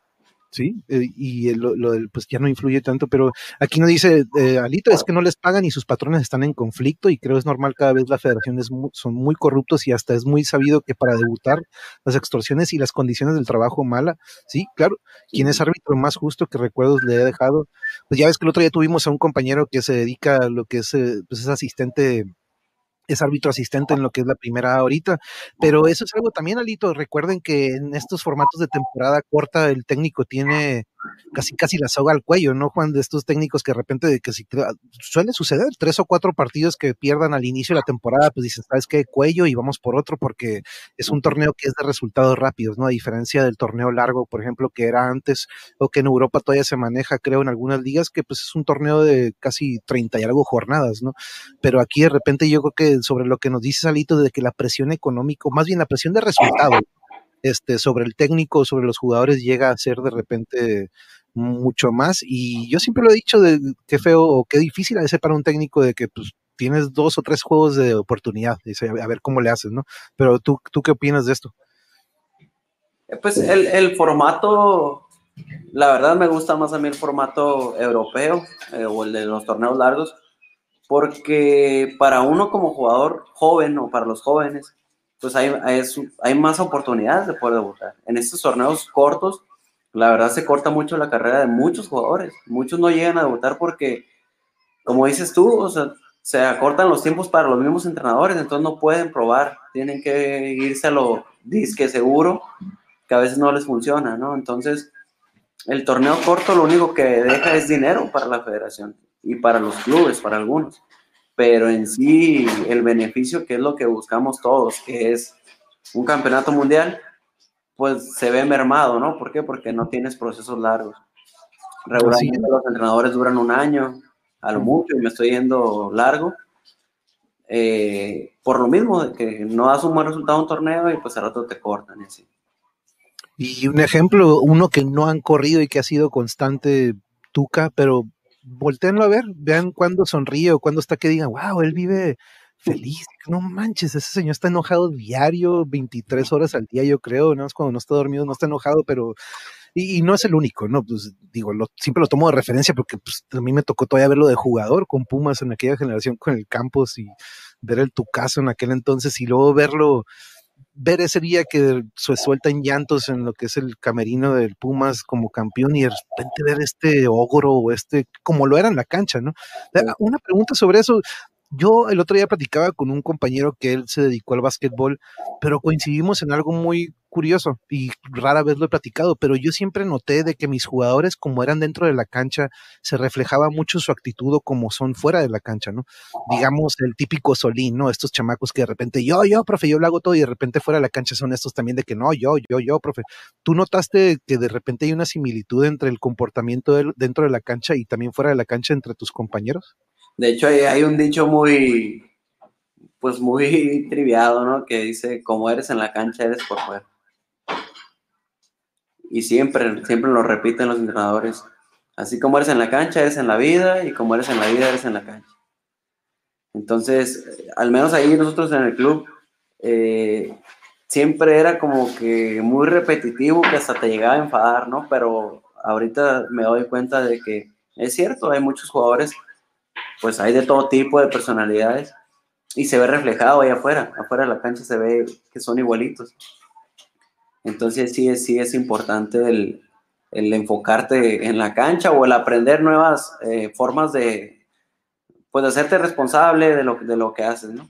¿Sí? Eh, y lo, lo, pues ya no influye tanto, pero aquí no dice, eh, Alito, es que no les pagan y sus patrones están en conflicto y creo es normal cada vez las federaciones son muy corruptos y hasta es muy sabido que para debutar las extorsiones y las condiciones del trabajo mala, sí, claro, ¿quién es árbitro más justo que recuerdos le he dejado? Pues ya ves que el otro día tuvimos a un compañero que se dedica a lo que es, eh, pues es asistente es árbitro asistente en lo que es la primera ahorita, pero eso es algo también, Alito, recuerden que en estos formatos de temporada corta el técnico tiene casi casi la soga al cuello, ¿no, Juan? De estos técnicos que de repente, de que si suele suceder, tres o cuatro partidos que pierdan al inicio de la temporada, pues dicen, ¿sabes qué? Cuello y vamos por otro porque es un torneo que es de resultados rápidos, ¿no? A diferencia del torneo largo, por ejemplo, que era antes o que en Europa todavía se maneja, creo, en algunas ligas, que pues es un torneo de casi 30 y algo jornadas, ¿no? Pero aquí de repente yo creo que sobre lo que nos dice Salito de que la presión económica, más bien la presión de resultados, este, sobre el técnico, sobre los jugadores, llega a ser de repente mucho más. Y yo siempre lo he dicho de qué feo o qué difícil a veces para un técnico de que pues tienes dos o tres juegos de oportunidad, a ver cómo le haces, ¿no? Pero tú, ¿tú qué opinas de esto? Eh, pues el, el formato, la verdad me gusta más a mí el formato europeo eh, o el de los torneos largos, porque para uno como jugador joven o para los jóvenes, pues hay, hay, más oportunidades de poder debutar. En estos torneos cortos, la verdad se corta mucho la carrera de muchos jugadores. Muchos no llegan a debutar porque, como dices tú, o sea, se acortan los tiempos para los mismos entrenadores, entonces no pueden probar, tienen que irse a lo disque seguro, que a veces no les funciona, ¿no? Entonces, el torneo corto lo único que deja es dinero para la federación y para los clubes, para algunos pero en sí el beneficio que es lo que buscamos todos, que es un campeonato mundial, pues se ve mermado, ¿no? ¿Por qué? Porque no tienes procesos largos. Regularmente los entrenadores duran un año, a lo mucho, y me estoy yendo largo. Eh, por lo mismo, que no das un buen resultado en un torneo y pues al rato te cortan y así. Y un ejemplo, uno que no han corrido y que ha sido constante, Tuca, pero volteenlo a ver, vean cuando sonríe o cuando está que digan, wow, él vive feliz, no manches, ese señor está enojado diario, 23 horas al día, yo creo, ¿no? Es cuando no está dormido, no está enojado, pero, y, no es el único, ¿no? Pues digo, lo, siempre lo tomo de referencia porque pues, a mí me tocó todavía verlo de jugador con Pumas en aquella generación con el Campos y ver el Tucaso en aquel entonces y luego verlo ver ese día que se sueltan llantos en lo que es el camerino del Pumas como campeón y de repente ver este ogro o este, como lo era en la cancha, ¿no? Una pregunta sobre eso. Yo el otro día platicaba con un compañero que él se dedicó al básquetbol, pero coincidimos en algo muy curioso y rara vez lo he platicado, pero yo siempre noté de que mis jugadores, como eran dentro de la cancha, se reflejaba mucho su actitud como son fuera de la cancha, ¿no? Digamos el típico Solín, ¿no? Estos chamacos que de repente, yo, yo, profe, yo lo hago todo y de repente fuera de la cancha son estos también de que no, yo, yo, yo, profe. ¿Tú notaste que de repente hay una similitud entre el comportamiento dentro de la cancha y también fuera de la cancha entre tus compañeros? De hecho, hay, un dicho muy, pues muy triviado, ¿no? Que dice, como eres en la cancha, eres por fuera. Y siempre, siempre lo repiten los entrenadores. Así como eres en la cancha, eres en la vida, y como eres en la vida, eres en la cancha. Entonces, al menos ahí nosotros en el club, eh, siempre era como que muy repetitivo, que hasta te llegaba a enfadar, ¿no? Pero ahorita me doy cuenta de que es cierto, hay muchos jugadores, pues hay de todo tipo de personalidades, y se ve reflejado ahí afuera, afuera de la cancha se ve que son igualitos. Entonces sí sí es importante el, enfocarte en la cancha o el aprender nuevas eh, formas de, pues, hacerte responsable de lo, de lo que haces, ¿no?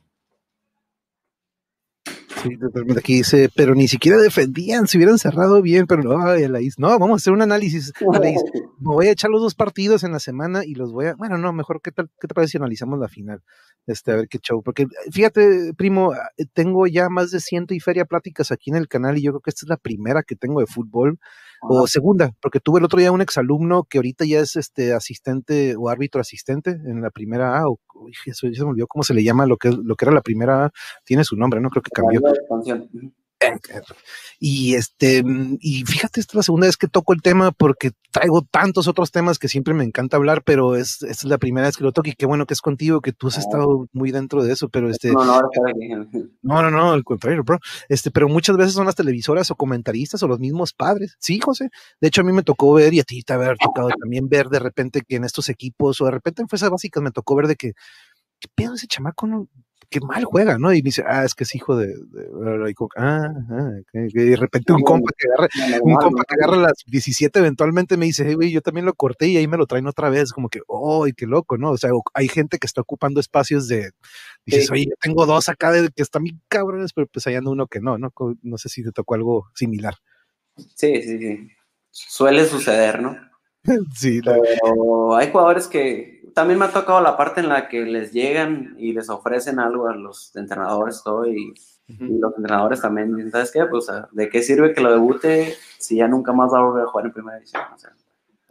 Sí, totalmente. Aquí dice, pero ni siquiera defendían, se hubieran cerrado bien, pero no, no, vamos a hacer un análisis. Me voy a echar los dos partidos en la semana y los voy a, bueno, no, mejor, ¿qué, tal, qué te parece si analizamos la final? Este, a ver qué show. Porque fíjate, primo, ah, tengo ya más de ciento y feria pláticas aquí en el canal y yo creo que esta es la primera que tengo de fútbol o segunda, porque tuve el otro día un exalumno que ahorita ya es este asistente o árbitro asistente en la primera A, o eso ya se me olvidó cómo se le llama lo que lo que era la primera A, tiene su nombre, ¿no? Creo que cambió. Y este, y fíjate, esta es la segunda vez que toco el tema porque traigo tantos otros temas que siempre me encanta hablar, pero es, es la primera vez que lo toco y qué bueno que es contigo, que tú has estado muy dentro de eso, pero este. No, no, no, no, al contrario, bro. Este, pero muchas veces son las televisoras o comentaristas o los mismos padres. Sí, José. De hecho, a mí me tocó ver y a ti te haber tocado también ver de repente que en estos equipos o de repente en fuerzas básicas me tocó ver de que, ¿qué pedo ese chamaco? No, qué mal juega, ¿no? Y me dice, ah, es que es hijo de, ah, y de repente un compa que agarra, un compa que agarra las 17 eventualmente me dice, hey, güey, yo también lo corté y ahí me lo traen otra vez, como que, oh, qué loco, ¿no? O sea, hay gente que está ocupando espacios de, dices, oye, yo tengo dos acá de que están bien cabrones, pero pues hay anda uno que no, ¿no? No sé si te tocó algo similar. Sí, sí, sí. Suele suceder, ¿no? sí. Pero hay jugadores que también me ha tocado la parte en la que les llegan y les ofrecen algo a los entrenadores todo y, los entrenadores también ¿sabes qué? Pues, ¿de qué sirve que lo debute si ya nunca más va a volver a jugar en primera división?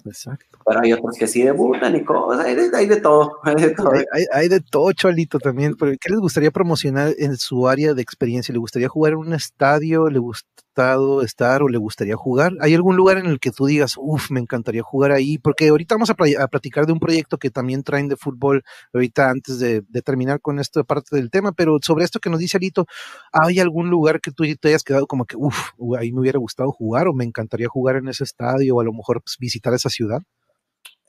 Exacto. Pero hay otros que sí debutan y cosas, hay de, hay de todo. Hay de todo, hay, hay de todo Cholito, también. ¿Qué les gustaría promocionar en su área de experiencia? ¿Le gustaría jugar en un estadio? ¿Le gustado estar o le gustaría jugar? ¿Hay algún lugar en el que tú digas, uff, me encantaría jugar ahí? Porque ahorita vamos a, platicar de un proyecto que también traen de fútbol, ahorita antes de, terminar con esta parte del tema, pero sobre esto que nos dice Alito, ¿hay algún lugar que tú te hayas quedado como que, uff, ahí me hubiera gustado jugar o me encantaría jugar en ese estadio o a lo mejor pues, visitar esa ciudad?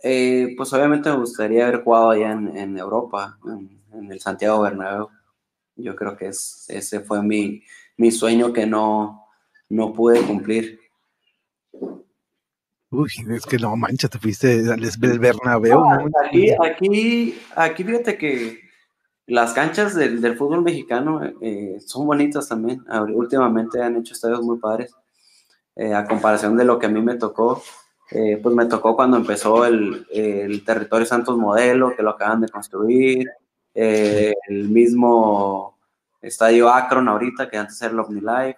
Eh, pues obviamente me gustaría haber jugado allá en, Europa, en, el Santiago Bernabéu. Yo creo que ese fue mi, sueño que no, no pude cumplir. Uy, es que no mancha, te fuiste al Bernabéu. aquí, aquí, aquí fíjate que las canchas del, fútbol mexicano eh, son bonitas también. Últimamente han hecho estadios muy padres. Eh, a comparación de lo que a mí me tocó, eh, pues me tocó cuando empezó el, el, Territorio Santos Modelo, que lo acaban de construir, el mismo Estadio Akron ahorita, que antes era el OmniLife,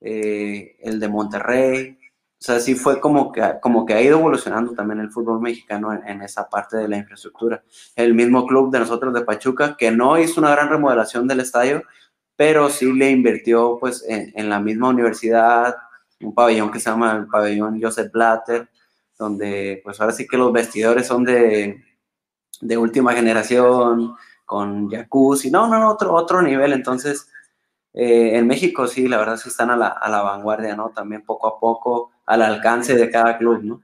eh, el de Monterrey. O sea, sí fue como que, como que ha ido evolucionando también el fútbol mexicano en, esa parte de la infraestructura. El mismo club de nosotros de Pachuca, que no hizo una gran remodelación del estadio, pero sí le invirtió pues en, la misma universidad, un pabellón que se llama el pabellón Joseph Blatter, donde pues ahora sí que los vestidores son de, de última generación, con jacuzzi, no, no, otro, otro nivel, entonces eh, en México sí, la verdad sí están a la, a la vanguardia, ¿no? También poco a poco al alcance de cada club, ¿no?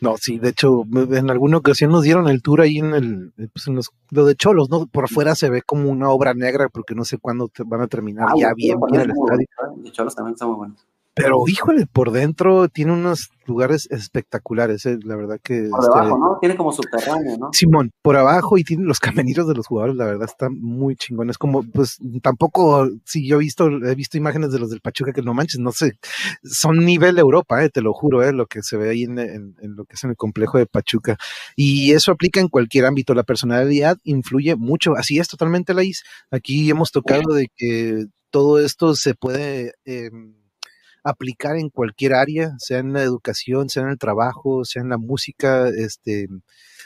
No, sí, de hecho, en alguna ocasión nos dieron el tour ahí en el, pues en los, lo de Cholos, ¿no? Por fuera se ve como una obra negra porque no sé cuándo van a terminar ah, ya bien, bien el estadio. De Cholos también está muy bueno. Pero híjole, por dentro tiene unos lugares espectaculares, eh, la verdad que... Por debajo, este ¿no? Tiene como subterráneo, ¿no? Simón, por abajo y tiene los camenitos de los jugadores, la verdad está muy chingón. Es como, pues tampoco, si yo he visto, he visto imágenes de los del Pachuca que no manches, no sé, son nivel Europa, eh, te lo juro, eh, lo que se ve ahí en, en, lo que es en el complejo de Pachuca. Y eso aplica en cualquier ámbito, la personalidad influye mucho, así es totalmente la is. Aquí hemos tocado de que todo esto se puede... Eh, aplicar en cualquier área, sea en la educación, sea en el trabajo, sea en la música, este,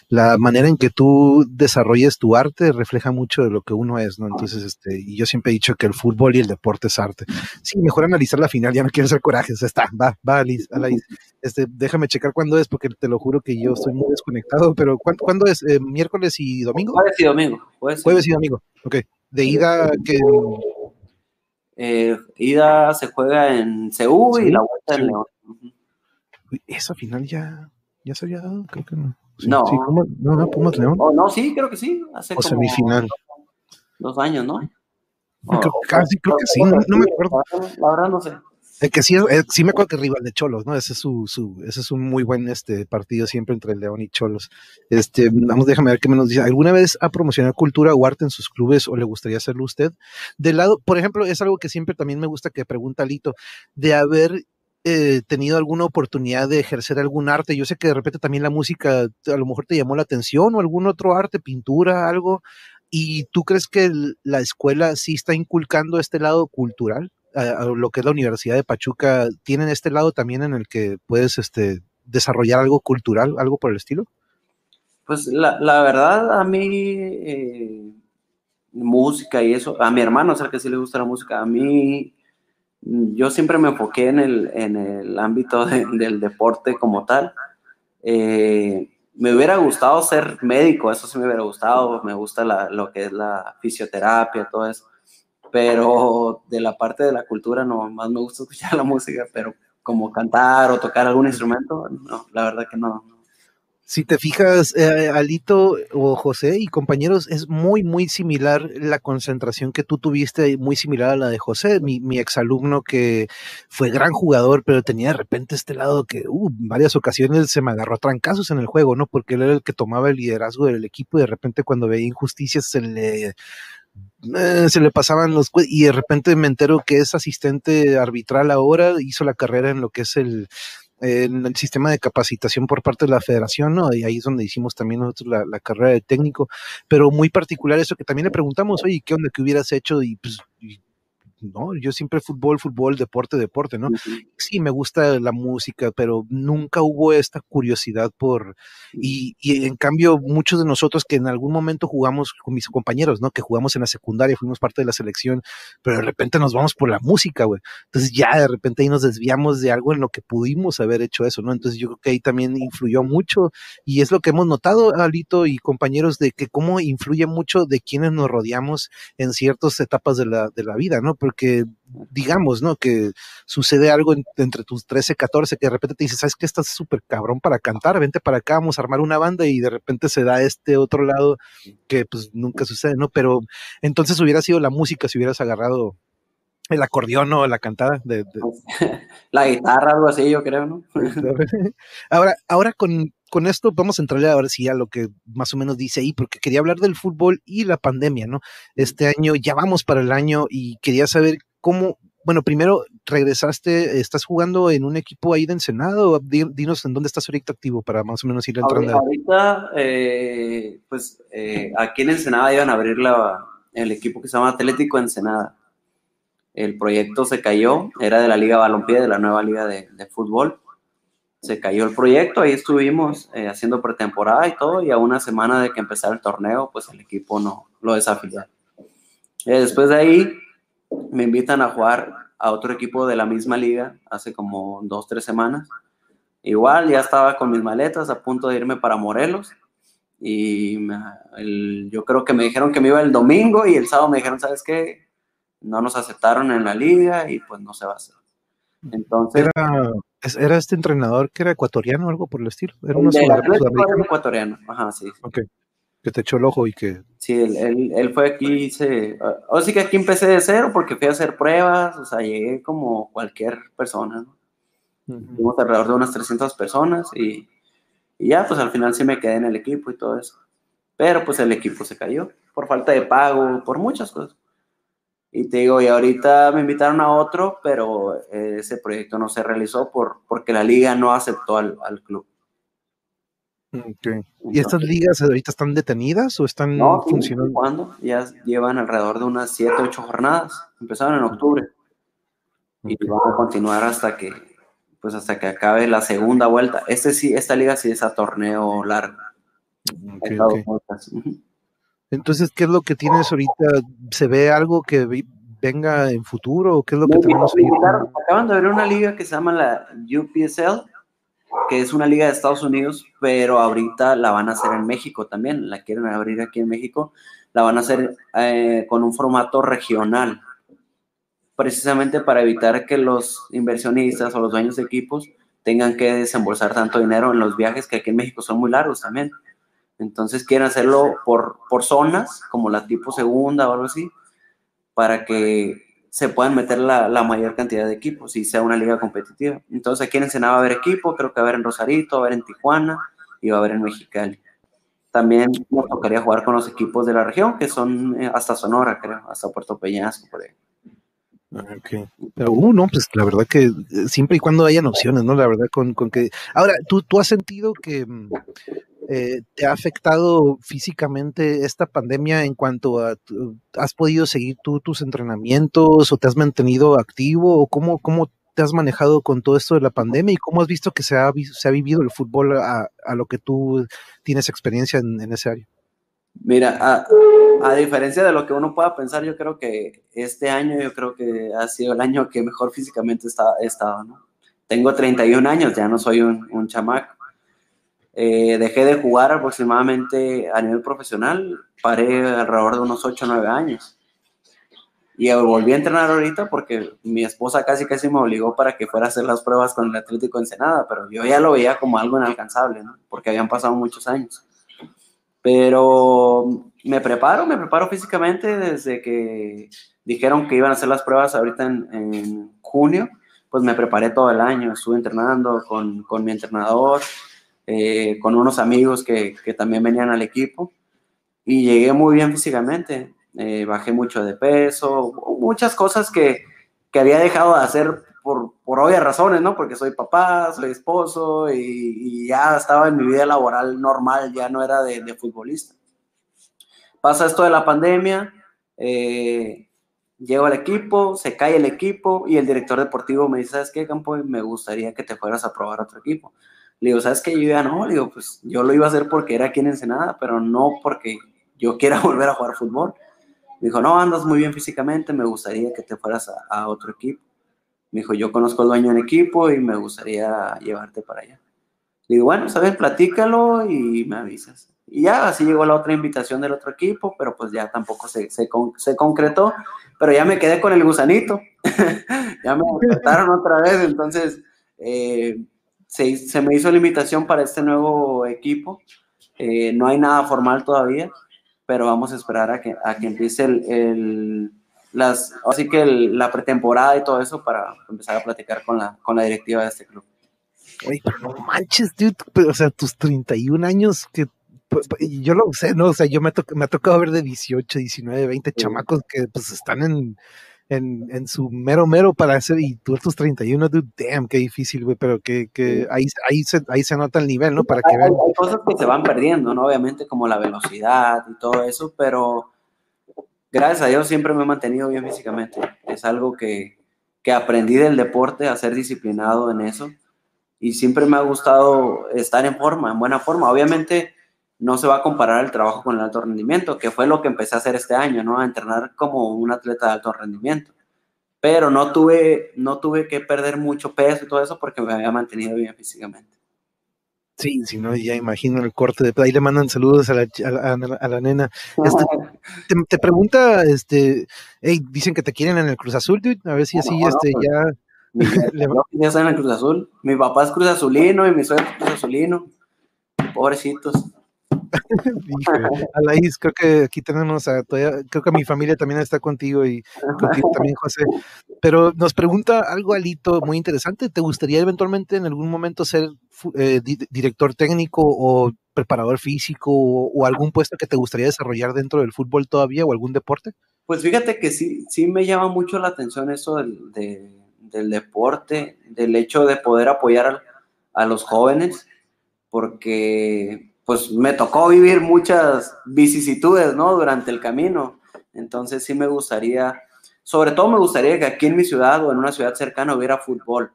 la manera en que tú desarrolles tu arte refleja mucho de lo que uno es, ¿no? Entonces, este, y yo siempre he dicho que el fútbol y el deporte es arte. Sí, mejor analizar la final, ya no quiero hacer corajes, está, va, va, Alice, este, déjame checar cuándo es, porque te lo juro que yo estoy muy desconectado, pero ¿cuándo, es? Eh, ¿Miércoles y domingo? Jueves y domingo. Jueves, y domingo, ok. De ida, que eh, ida se juega en Seúl y la vuelta en León. Esa final ya, ya se había dado, creo que no. no. no, no, Pumas León. Oh, no, sí, creo que sí. Hace o semifinal. Dos años, ¿no? casi, creo que sí, no, me acuerdo. La verdad no sé que sí, sí me acuerdo que rival de Cholos, ¿no? Ese es su, su, ese es un muy buen este partido siempre entre León y Cholos. Este, vamos, déjame ver qué me nos dice. ¿Alguna vez ha promocionado cultura o arte en sus clubes o le gustaría hacerlo usted? Del lado, por ejemplo, es algo que siempre también me gusta que pregunta Lito, de haber eh, tenido alguna oportunidad de ejercer algún arte. Yo sé que de repente también la música a lo mejor te llamó la atención o algún otro arte, pintura, algo. ¿Y tú crees que la escuela sí está inculcando este lado cultural? Lo que es la Universidad de Pachuca, ¿tienen este lado también en el que puedes este, desarrollar algo cultural, algo por el estilo? Pues la, la verdad, a mí, eh, música y eso, a mi hermano es el que sí le gusta la música, a mí, yo siempre me enfoqué en el, en el ámbito del deporte como tal. Eh, me hubiera gustado ser médico, eso sí me hubiera gustado, me gusta la, lo que es la fisioterapia, todo eso pero de la parte de la cultura no, más me gusta escuchar la música, pero como cantar o tocar algún instrumento, no, la verdad que no. Si te fijas, eh, Alito o José y compañeros, es muy, muy similar la concentración que tú tuviste, muy similar a la de José, mi, mi exalumno que fue gran jugador, pero tenía de repente este lado que uh, en varias ocasiones se me agarró a trancazos en el juego, ¿no? Porque él era el que tomaba el liderazgo del equipo y de repente cuando veía injusticias se le eh, se le pasaban los y de repente me entero que es asistente arbitral ahora, hizo la carrera en lo que es el, el sistema de capacitación por parte de la federación, ¿no? Y ahí es donde hicimos también nosotros la, la, carrera de técnico, pero muy particular eso que también le preguntamos, oye, ¿qué onda que hubieras hecho? Y pues ¿no? Yo siempre fútbol, fútbol, deporte, deporte, ¿no? Sí, me gusta la música, pero nunca hubo esta curiosidad por... Y, y, en cambio, muchos de nosotros que en algún momento jugamos con mis compañeros, ¿no? Que jugamos en la secundaria, fuimos parte de la selección, pero de repente nos vamos por la música, güey. Entonces ya de repente ahí nos desviamos de algo en lo que pudimos haber hecho eso, ¿no? Entonces yo creo que ahí también influyó mucho y es lo que hemos notado, Alito y compañeros, de que cómo influye mucho de quienes nos rodeamos en ciertas etapas de la, de la vida, ¿no? Que digamos, ¿no? Que sucede algo entre tus 13, 14, que de repente te dices, ¿sabes qué? Estás súper cabrón para cantar, vente para acá, vamos a armar una banda y de repente se da este otro lado que pues nunca sucede, ¿no? Pero entonces hubiera sido la música si hubieras agarrado el acordeón o la cantada de, la guitarra, algo así, yo creo, ¿no? ahora, ahora con, con esto vamos a entrarle ahora sí a lo que más o menos dice ahí, porque quería hablar del fútbol y la pandemia, ¿no? Este año, ya vamos para el año y quería saber cómo, bueno, primero regresaste, estás jugando en un equipo ahí de Ensenado, dinos en dónde estás ahorita activo para más o menos ir entrando. Ahorita, eh, pues eh, aquí en Ensenada iban a abrir la, el equipo que se llama Atlético Ensenada. El proyecto se cayó, era de la Liga Balompié, de la nueva liga de, de fútbol se cayó el proyecto, ahí estuvimos eh, haciendo pretemporada y todo, y a una semana de que empezara el torneo, pues el equipo no lo desafilió. Eh, después de ahí, me invitan a jugar a otro equipo de la misma liga hace como dos, tres semanas. Igual ya estaba con mis maletas a punto de irme para Morelos y yo creo que me dijeron que me iba el domingo y el sábado me dijeron, ¿sabes qué? No nos aceptaron en la liga y pues no se va a hacer. Entonces. Era, este entrenador que era ecuatoriano o algo por el estilo. Era un ecuatoriano. Ajá, sí. Ok. Que te echó el ojo y que. Sí, él, él, fue aquí, se. O sí que aquí empecé de cero porque fui a hacer pruebas, o sea, llegué como cualquier persona, ¿no? alrededor de unas 300 personas y, y ya, pues al final sí me quedé en el equipo y todo eso. Pero pues el equipo se cayó por falta de pago, por muchas cosas. Y te digo, y ahorita me invitaron a otro, pero ese proyecto no se realizó por, porque la liga no aceptó al, club. ¿Y estas ligas ahorita están detenidas o están funcionando? ¿Cuándo? Ya llevan alrededor de unas 7, 8 jornadas. Empezaron en octubre. Y van a continuar hasta que, pues hasta que acabe la segunda vuelta. Este sí, esta liga sí es a torneo largo. Entonces, ¿qué es lo que tienes ahorita? ¿Se ve algo que venga en futuro? ¿Qué es lo que tenemos? Acaban de ver una liga que se llama la UPSL, que es una liga de Estados Unidos, pero ahorita la van a hacer en México también. La quieren abrir aquí en México. La van a hacer eh, con un formato regional, precisamente para evitar que los inversionistas o los dueños de equipos tengan que desembolsar tanto dinero en los viajes que aquí en México son muy largos también. Entonces quieren hacerlo por, por zonas, como la tipo segunda o algo así, para que se puedan meter la, mayor cantidad de equipos y sea una liga competitiva. Entonces aquí en Ensenada va a haber equipo, creo que va a haber en Rosarito, va a haber en Tijuana y va a haber en Mexicali. También nos tocaría jugar con los equipos de la región, que son eh, hasta Sonora, creo, hasta Puerto Peñasco, por ahí. Ah, ok. Pero, uh, no, pues la verdad que eh, siempre y cuando hayan opciones, ¿no? La verdad, con, con que. Ahora, ¿tú, tú has sentido que mm, eh, te ha afectado físicamente esta pandemia en cuanto a, ¿has podido seguir tú tus entrenamientos o te has mantenido activo o cómo, cómo te has manejado con todo esto de la pandemia y cómo has visto que se ha, se ha vivido el fútbol a, lo que tú tienes experiencia en, ese área? Mira, a, diferencia de lo que uno pueda pensar, yo creo que este año yo creo que ha sido el año que mejor físicamente he estado, ¿no? Tengo 31 años, ya no soy un, un chamaco eh, dejé de jugar aproximadamente a nivel profesional, paré alrededor de unos 8 o 9 años. Y volví a entrenar ahorita porque mi esposa casi casi me obligó para que fuera a hacer las pruebas con el Atlético Ensenada, pero yo ya lo veía como algo inalcanzable, ¿no? Porque habían pasado muchos años. Pero me preparo, me preparo físicamente desde que dijeron que iban a hacer las pruebas ahorita en, en junio, pues me preparé todo el año, estuve entrenando con, con mi entrenador, eh, con unos amigos que, que, también venían al equipo y llegué muy bien físicamente. Eh, bajé mucho de peso, muchas cosas que, que había dejado de hacer por, por, obvias razones, ¿no? Porque soy papá, soy esposo y, ya estaba en mi vida laboral normal, ya no era de, de futbolista. Pasa esto de la pandemia, eh, llego al equipo, se cae el equipo y el director deportivo me dice, ¿sabes qué, Campo? Me gustaría que te fueras a probar otro equipo. Le digo, ¿sabes qué? Yo ya no, le digo, pues yo lo iba a hacer porque era aquí en pero no porque yo quiera volver a jugar fútbol. Me dijo, no, andas muy bien físicamente, me gustaría que te fueras a, otro equipo. Me dijo, yo conozco al dueño del equipo y me gustaría llevarte para allá. Le digo, bueno, sabes, platícalo y me avisas. Y ya así llegó la otra invitación del otro equipo, pero pues ya tampoco se, se, se concretó, pero ya me quedé con el gusanito. ya me trataron otra vez, entonces eh, se, me hizo la invitación para este nuevo equipo. Eh, no hay nada formal todavía, pero vamos a esperar a que, a que empiece el, las, así que la pretemporada y todo eso para empezar a platicar con la, con la directiva de este club. pero no manches, dude, o sea, tus 31 años que pues, pues, yo lo sé, ¿no? O sea, yo me, me ha tocado ver de 18, 19, 20 chamacos que pues están en, en, en, su mero mero para hacer, y tú tus 31, dude, damn, qué difícil, güey, pero que, que ahí, ahí, se, ahí se nota el nivel, ¿no? Para que vean. Hay cosas que se van perdiendo, ¿no? Obviamente, como la velocidad y todo eso, pero gracias a Dios siempre me he mantenido bien físicamente. Es algo que, que aprendí del deporte, a ser disciplinado en eso, y siempre me ha gustado estar en forma, en buena forma. Obviamente, no se va a comparar el trabajo con el alto rendimiento, que fue lo que empecé a hacer este año, ¿no? A entrenar como un atleta de alto rendimiento. Pero no tuve, no tuve que perder mucho peso y todo eso porque me había mantenido bien físicamente. Sí, si no, ya imagino el corte de ahí le mandan saludos a la, a la, nena. Este, te, pregunta, este, hey, dicen que te quieren en el Cruz Azul, dude, a ver si así, este, ya, ya saben en Cruz Azul. Mi papá es Cruz Azulino y mi suegro es Cruz Azulino. Pobrecitos. Alaís, creo que aquí tenemos a todavía, creo que mi familia también está contigo y contigo también, José. Pero nos pregunta algo, Alito, muy interesante. ¿Te gustaría eventualmente en algún momento ser eh, director técnico o preparador físico o, algún puesto que te gustaría desarrollar dentro del fútbol todavía o algún deporte? Pues fíjate que sí, sí me llama mucho la atención eso del, del deporte, del hecho de poder apoyar a los jóvenes, porque pues me tocó vivir muchas vicisitudes, ¿no? Durante el camino. Entonces sí me gustaría, sobre todo me gustaría que aquí en mi ciudad o en una ciudad cercana hubiera fútbol.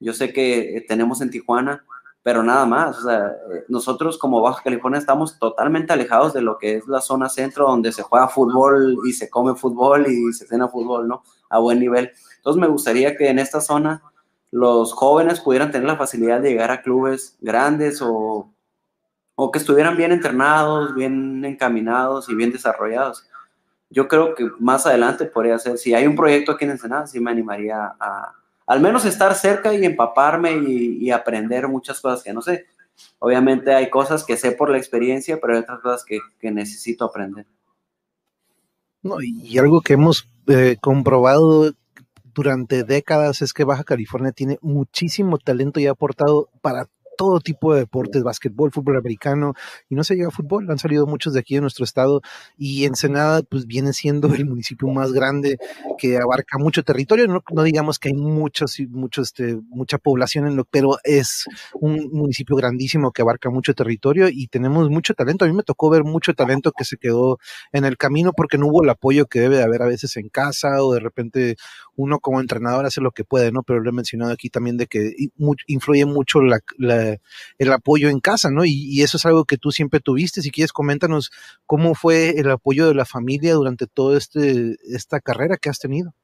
Yo sé que eh, tenemos en Tijuana, pero nada más. O sea, eh, nosotros como Baja California estamos totalmente alejados de lo que es la zona centro donde se juega fútbol y se come fútbol y se cena fútbol, ¿no? A buen nivel. Entonces me gustaría que en esta zona los jóvenes pudieran tener la facilidad de llegar a clubes grandes o o que estuvieran bien entrenados, bien encaminados y bien desarrollados. Yo creo que más adelante podría ser, si hay un proyecto aquí en Ensenada, sí me animaría a al menos estar cerca y empaparme y, aprender muchas cosas que no sé. Obviamente hay cosas que sé por la experiencia, pero hay otras cosas que, necesito aprender. No, y algo que hemos eh, comprobado durante décadas es que Baja California tiene muchísimo talento y ha aportado para todo tipo de deportes, básquetbol, fútbol americano, y no se llega a fútbol, han salido muchos de aquí de nuestro estado, y Ensenada pues viene siendo el municipio más grande que abarca mucho territorio, no, digamos que hay muchos, muchos, este, mucha población en lo, pero es un municipio grandísimo que abarca mucho territorio y tenemos mucho talento, a mí me tocó ver mucho talento que se quedó en el camino porque no hubo el apoyo que debe de haber a veces en casa o de repente uno como entrenador hace lo que puede, ¿no? Pero lo he mencionado aquí también de que influye mucho la el apoyo en casa, ¿no? Y, eso es algo que tú siempre tuviste. Si quieres, coméntanos cómo fue el apoyo de la familia durante toda este, esta carrera que has tenido.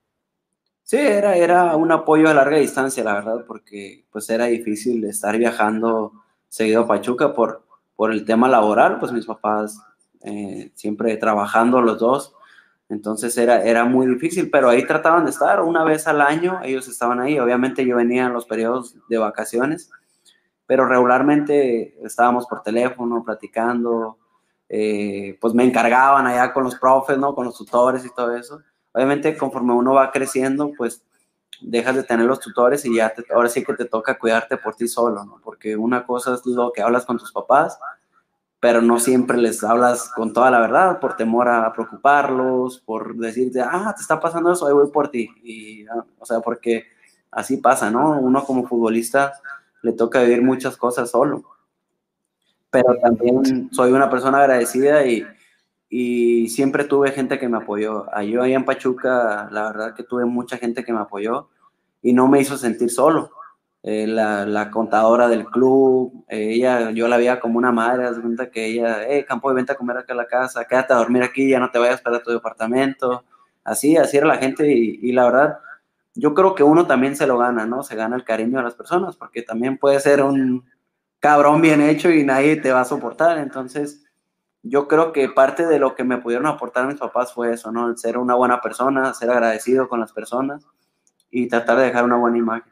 Sí, era, era un apoyo a larga distancia, la verdad, porque pues era difícil estar viajando seguido a Pachuca por, por el tema laboral, pues mis papás eh, siempre trabajando los dos, entonces era, era muy difícil, pero ahí trataban de estar una vez al año, ellos estaban ahí, obviamente yo venía en los periodos de vacaciones, pero regularmente estábamos por teléfono platicando, eh, pues me encargaban allá con los profes, ¿no? Con los tutores y todo eso. Obviamente conforme uno va creciendo, pues dejas de tener los tutores y ya ahora sí que te toca cuidarte por ti solo, ¿no? Porque una cosa es lo que hablas con tus papás, pero no siempre les hablas con toda la verdad por temor a preocuparlos, por decirte, ah, te está pasando eso, ahí voy por ti. Y, ah, o sea, porque así pasa, ¿no? Uno como futbolista le toca vivir muchas cosas solo. Pero también soy una persona agradecida y, y siempre tuve gente que me apoyó. Yo ahí en Pachuca, la verdad que tuve mucha gente que me apoyó y no me hizo sentir solo. Eh, la, la, contadora del club, eh, ella, yo la veía como una madre, de cuenta que ella, hey, Campo, vente a comer acá a la casa, quédate a dormir aquí, ya no te vayas para tu departamento. Así, así era la gente y, y la verdad, yo creo que uno también se lo gana, ¿no? Se gana el cariño de las personas, porque también puede ser un cabrón bien hecho y nadie te va a soportar. Entonces, yo creo que parte de lo que me pudieron aportar mis papás fue eso, ¿no? El ser una buena persona, ser agradecido con las personas y tratar de dejar una buena imagen.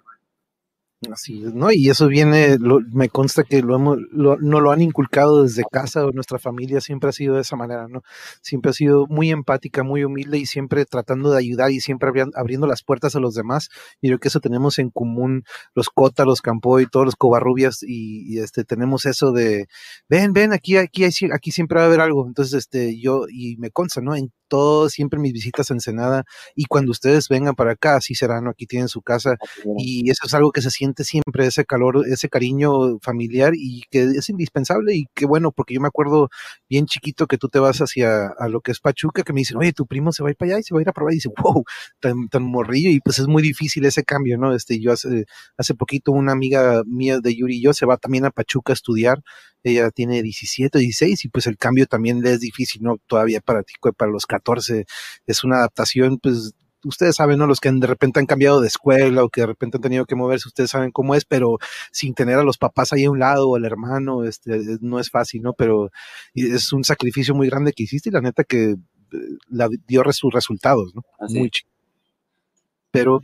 Así es, ¿no? Y eso viene, me consta que lo hemos, no lo han inculcado desde casa, nuestra familia siempre ha sido de esa manera, ¿no? Siempre ha sido muy empática, muy humilde y siempre tratando de ayudar y siempre abriendo las puertas a los demás. Y creo que eso tenemos en común los Cota, los Campoy, todos los Covarrubias y, y, este, tenemos eso de, ven, ven, aquí, aquí, aquí siempre va a haber algo. Entonces, este, yo, y me consta, ¿no? En todo, siempre mis visitas a Ensenada y cuando ustedes vengan para acá, así será, ¿no? Aquí tienen su casa y eso es algo que se siente siempre, ese calor, ese cariño familiar y que es indispensable y qué bueno, porque yo me acuerdo bien chiquito que tú te vas hacia a lo que es Pachuca, que me dicen, oye, tu primo se va a ir para allá y se va a ir a probar y dice, wow, tan, tan morrillo y pues es muy difícil ese cambio, ¿no? Este, yo hace, hace poquito una amiga mía de Yuri y yo se va también a Pachuca a estudiar ella tiene 17, 16 y pues el cambio también le es difícil, ¿no? Todavía para ti, para los 14 es una adaptación, pues ustedes saben, ¿no? Los que de repente han cambiado de escuela o que de repente han tenido que moverse, ustedes saben cómo es, pero sin tener a los papás ahí a un lado o al hermano, este, no es fácil, ¿no? Pero es un sacrificio muy grande que hiciste y la neta que eh, la dio sus resultados, ¿no? Así. Muy Pero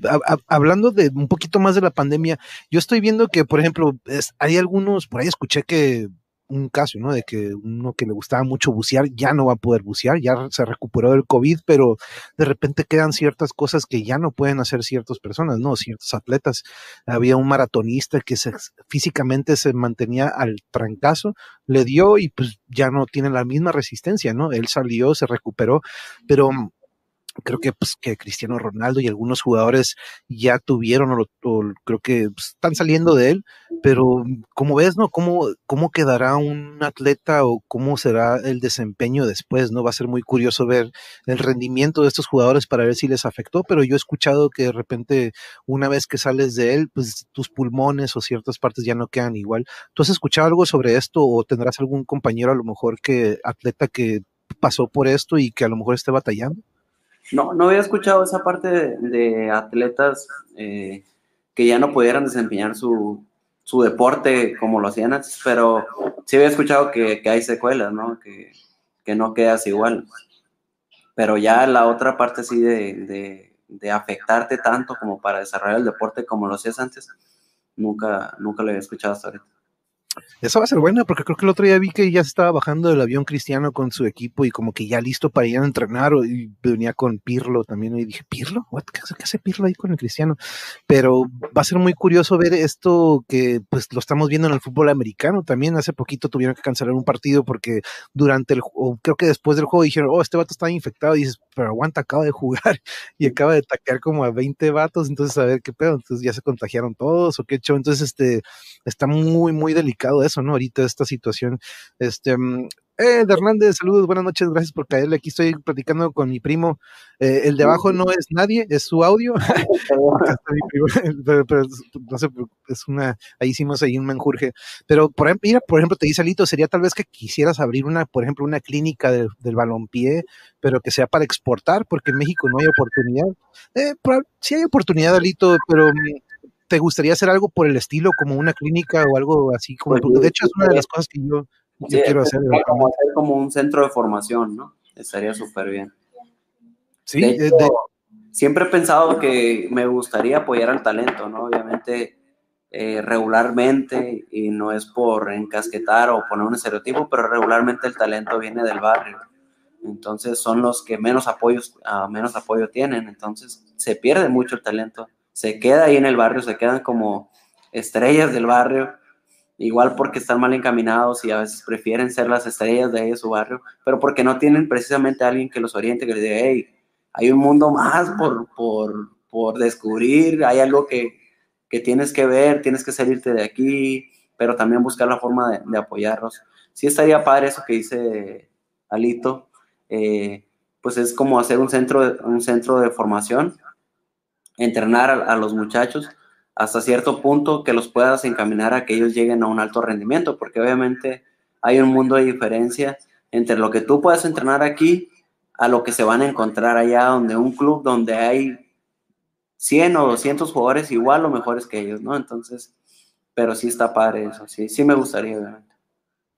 hablando de un poquito más de la pandemia, yo estoy viendo que, por ejemplo, hay algunos, por ahí escuché que un caso, ¿no? De que uno que le gustaba mucho bucear ya no va a poder bucear, ya se recuperó del COVID, pero de repente quedan ciertas cosas que ya no pueden hacer ciertas personas, ¿no? Ciertos atletas. Había un maratonista que se, físicamente se mantenía al trancazo, le dio y pues ya no tiene la misma resistencia, ¿no? Él salió, se recuperó, pero creo que, pues, que Cristiano Ronaldo y algunos jugadores ya tuvieron o, creo que pues, están saliendo de él, pero como ves, ¿no? ¿Cómo, ¿Cómo quedará un atleta o cómo será el desempeño después, ¿no? Va a ser muy curioso ver el rendimiento de estos jugadores para ver si les afectó, pero yo he escuchado que de repente una vez que sales de él, pues tus pulmones o ciertas partes ya no quedan igual. ¿Tú has escuchado algo sobre esto o tendrás algún compañero a lo mejor que atleta que pasó por esto y que a lo mejor esté batallando? No, no había escuchado esa parte de, atletas eh, que ya no pudieran desempeñar su, deporte como lo hacían antes, pero sí había escuchado que, hay secuelas, ¿no? Que, no quedas igual. Pero ya la otra parte así de, de, afectarte tanto como para desarrollar el deporte como lo hacías antes, nunca, nunca lo había escuchado hasta ahorita. Eso va a ser bueno, porque creo que el otro día vi que ya estaba bajando del avión cristiano con su equipo y como que ya listo para ir a entrenar y venía con Pirlo también y dije, ¿Pirlo? ¿Qué hace, ¿Qué hace Pirlo ahí con el cristiano? Pero va a ser muy curioso ver esto que pues lo estamos viendo en el fútbol americano también. Hace poquito tuvieron que cancelar un partido porque durante el o creo que después del juego dijeron, oh, este vato está infectado y dices, pero aguanta, acaba de jugar y acaba de taquear como a 20 vatos, entonces a ver qué pedo, entonces ya se contagiaron todos o qué hecho, entonces este está muy, muy delicado eso, ¿no? Ahorita esta situación, este, mm, eh, de Hernández, saludos, buenas noches, gracias por caerle. Aquí estoy platicando con mi primo. Eh, el de abajo no es nadie, es su audio. pero, no sé, es una, ahí hicimos ahí un menjurje. Pero, por ejemplo, mira, por ejemplo, te dice Alito, sería tal vez que quisieras abrir una, por ejemplo, una clínica del balompié, pero que sea para exportar, porque en México no hay oportunidad. Eh, sí hay oportunidad, Alito, pero mm, ¿te gustaría hacer algo por el estilo, como una clínica o algo así? Como, de hecho, es una de las cosas que yo quiero hacer. Como hacer como un centro de formación, ¿no? Estaría súper bien. Sí, siempre he pensado que me gustaría apoyar al talento, ¿no? Obviamente eh, regularmente, y no es por encasquetar o poner un estereotipo, pero regularmente el talento viene del barrio. Entonces son los que menos, apoyos, uh, menos apoyo tienen, entonces se pierde mucho el talento. Se queda ahí en el barrio, se quedan como estrellas del barrio igual porque están mal encaminados y a veces prefieren ser las estrellas de, ahí su barrio, pero porque no tienen precisamente a alguien que los oriente, que les diga, hey, hay un mundo más por, por, por descubrir, hay algo que, que, tienes que ver, tienes que salirte de aquí, pero también buscar la forma de, de apoyarlos. Sí estaría padre eso que dice Alito, eh, pues es como hacer un centro, un centro de formación, entrenar a los muchachos, hasta cierto punto que los puedas encaminar a que ellos lleguen a un alto rendimiento, porque obviamente hay un mundo de diferencia entre lo que tú puedes entrenar aquí a lo que se van a encontrar allá, donde un club donde hay 100 o 200 jugadores igual o mejores que ellos, ¿no? Entonces, pero sí está padre eso, sí, sí me gustaría, obviamente.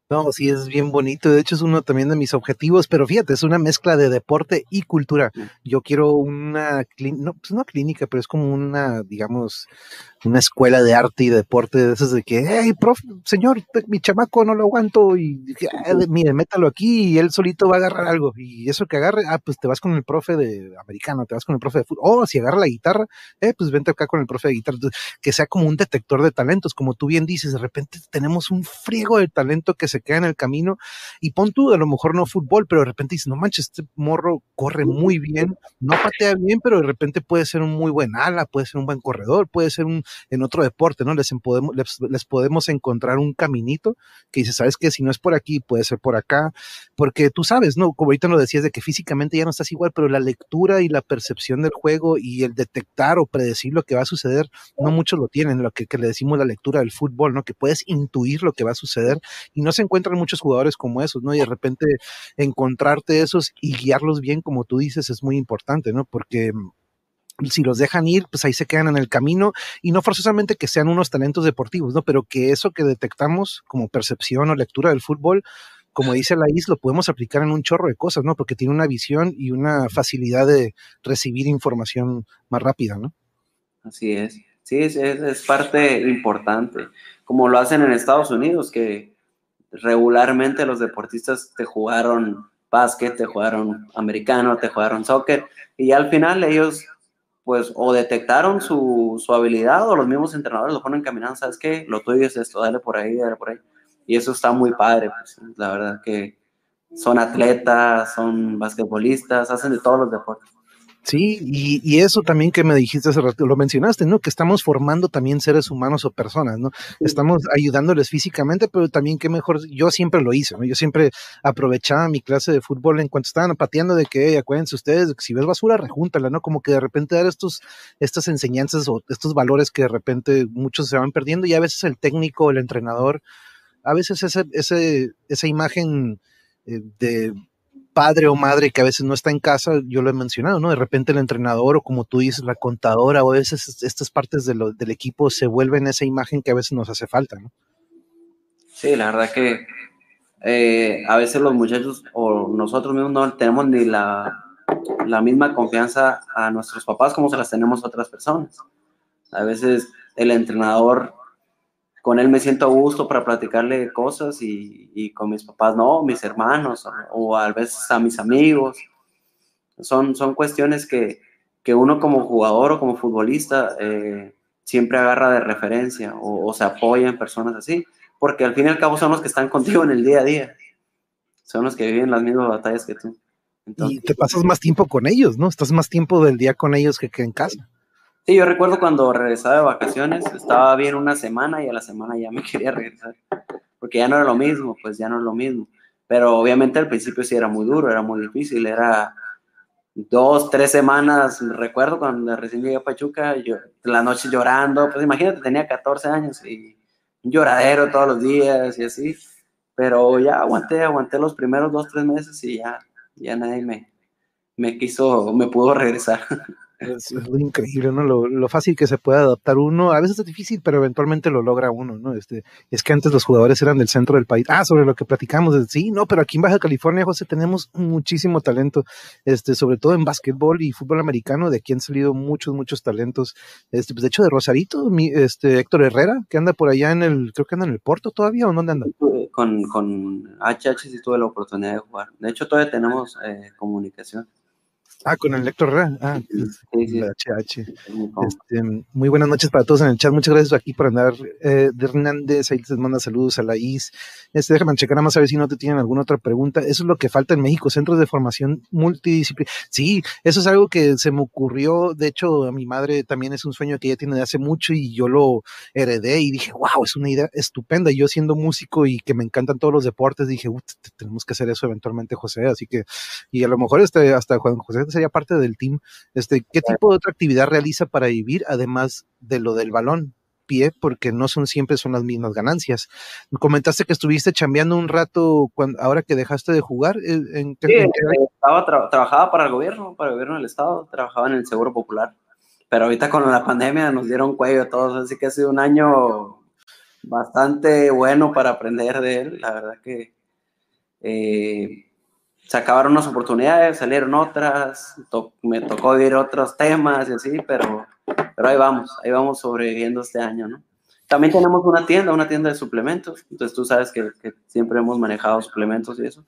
No, sí, es bien bonito. De hecho, es uno también de mis objetivos, pero fíjate, es una mezcla de deporte y cultura. Mm. Yo quiero una, no, pues no clínica, pero es como una, digamos, una escuela de arte y deporte de esas de que, hey, profe, señor, mi chamaco no lo aguanto y ah, mire, métalo aquí y él solito va a agarrar algo. Y eso que agarre, ah, pues te vas con el profe de americano, te vas con el profe de fútbol. Oh, si agarra la guitarra, eh, pues vente acá con el profe de guitarra. que sea como un detector de talentos, como tú bien dices, de repente tenemos un friego de talento que se queda en el camino y pon tú, a lo mejor no fútbol, pero de repente dices, no manches, este morro corre muy bien, no patea bien, pero de repente puede ser un muy buen ala, puede ser un buen corredor, puede ser un en otro deporte, ¿no? Les podemos, les, podemos encontrar un caminito que dice, ¿sabes qué? Si no es por aquí, puede ser por acá, porque tú sabes, ¿no? Como ahorita lo decías de que físicamente ya no estás igual, pero la lectura y la percepción del juego y el detectar o predecir lo que va a suceder, no muchos lo tienen, lo que, que le decimos la lectura del fútbol, ¿no? Que puedes intuir lo que va a suceder y no se encuentran muchos jugadores como esos, ¿no? Y de repente encontrarte esos y guiarlos bien, como tú dices, es muy importante, ¿no? Porque si los dejan ir, pues ahí se quedan en el camino y no forzosamente que sean unos talentos deportivos, ¿no? Pero que eso que detectamos como percepción o lectura del fútbol, como dice la isla, lo podemos aplicar en un chorro de cosas, ¿no? Porque tiene una visión y una facilidad de recibir información más rápida, ¿no? Así es. Sí, es, es parte importante. Como lo hacen en Estados Unidos, que regularmente los deportistas te jugaron básquet, te jugaron americano, te jugaron soccer, y al final ellos, pues, o detectaron su, su habilidad o los mismos entrenadores lo ponen caminando, ¿sabes qué? Lo tuyo es esto, dale por ahí, dale por ahí. Y eso está muy padre, pues, la verdad que son atletas, son basquetbolistas, hacen de todos los deportes. Sí, y, y, eso también que me dijiste hace rato, lo mencionaste, ¿no? Que estamos formando también seres humanos o personas, ¿no? Estamos ayudándoles físicamente, pero también que mejor, yo siempre lo hice, ¿no? Yo siempre aprovechaba mi clase de fútbol en cuanto estaban pateando de que, acuérdense ustedes, si ves basura, rejúntala, ¿no? Como que de repente dar estos, estas enseñanzas o estos valores que de repente muchos se van perdiendo y a veces el técnico, el entrenador, a veces ese, ese, esa imagen eh, de padre o madre que a veces no está en casa, yo lo he mencionado, ¿no? De repente el entrenador o como tú dices, la contadora o a veces estas partes del equipo se vuelven esa imagen que a veces nos hace falta, ¿no? Sí, la verdad que eh, a veces los muchachos o nosotros mismos no tenemos ni la, la misma confianza a nuestros papás como se las tenemos a otras personas. A veces el entrenador con él me siento a gusto para platicarle cosas y, con mis papás no, mis hermanos o, a veces a mis amigos. Son, son cuestiones que, uno como jugador o como futbolista eh, siempre agarra de referencia o, se apoya en personas así, porque al fin y al cabo son los que están contigo en el día a día, son los que viven las mismas batallas que tú. y te pasas más tiempo con ellos, ¿no? Estás más tiempo del día con ellos que, que en casa. Sí, yo recuerdo cuando regresaba de vacaciones, estaba bien una semana y a la semana ya me quería regresar, porque ya no era lo mismo, pues ya no es lo mismo. Pero obviamente al principio sí era muy duro, era muy difícil, era dos, tres semanas, recuerdo cuando recién llegué a Pachuca, yo, la noche llorando, pues imagínate, tenía 14 años y un lloradero todos los días y así, pero ya aguanté, aguanté los primeros dos, tres meses y ya, ya nadie me, me quiso, me pudo regresar. Es, increíble, ¿no? Lo, fácil que se puede adaptar uno. A veces es difícil, pero eventualmente lo logra uno, ¿no? Este, es que antes los jugadores eran del centro del país. Ah, sobre lo que platicamos. Sí, no, pero aquí en Baja California, José, tenemos muchísimo talento, este, sobre todo en básquetbol y fútbol americano. De aquí han salido muchos, muchos talentos. Este, pues de hecho, de Rosarito, mi, este, Héctor Herrera, que anda por allá en el, creo que anda en el Porto todavía, ¿o dónde anda? Con, con HH sí tuve la oportunidad de jugar. De hecho, todavía tenemos eh, comunicación. Ah, con el Héctor Herrera. Ah, sí, HH. Este, muy buenas noches para todos en el chat. Muchas gracias aquí por andar. Eh, de Hernández, ahí les manda saludos a la IS. Este, déjame checar nada más a ver si no te tienen alguna otra pregunta. Eso es lo que falta en México, centros de formación multidisciplinaria. Sí, eso es algo que se me ocurrió. De hecho, a mi madre también es un sueño que ella tiene de hace mucho y yo lo heredé y dije, wow, es una idea estupenda. Yo siendo músico y que me encantan todos los deportes, dije, tenemos que hacer eso eventualmente, José. Así que, y a lo mejor este, hasta Juan José sería parte del team, este, ¿qué tipo de otra actividad realiza para vivir además de lo del balón? pie porque no son siempre son las mismas ganancias. Comentaste que estuviste chambeando un rato cuando, ahora que dejaste de jugar. Eh, ¿en, sí, eh, estaba trabajaba para el gobierno, para el gobierno del estado, trabajaba en el Seguro Popular. Pero ahorita con la pandemia nos dieron cuello a todos, así que ha sido un año bastante bueno para aprender de él. La verdad que eh, se acabaron unas oportunidades, salieron otras, me tocó vivir otros temas y así, pero, pero ahí vamos, ahí vamos sobreviviendo este año, ¿no? También tenemos una tienda, una tienda de suplementos, entonces tú sabes que, que siempre hemos manejado suplementos y eso,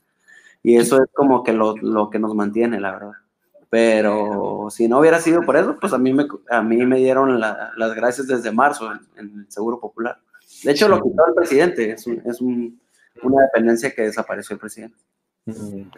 y eso es como que lo, lo, que nos mantiene, la verdad. Pero si no hubiera sido por eso, pues a mí me, a mí me dieron las gracias desde marzo en, el Seguro Popular. De hecho, lo quitó el presidente, es, es un, una dependencia que desapareció el presidente. Mm,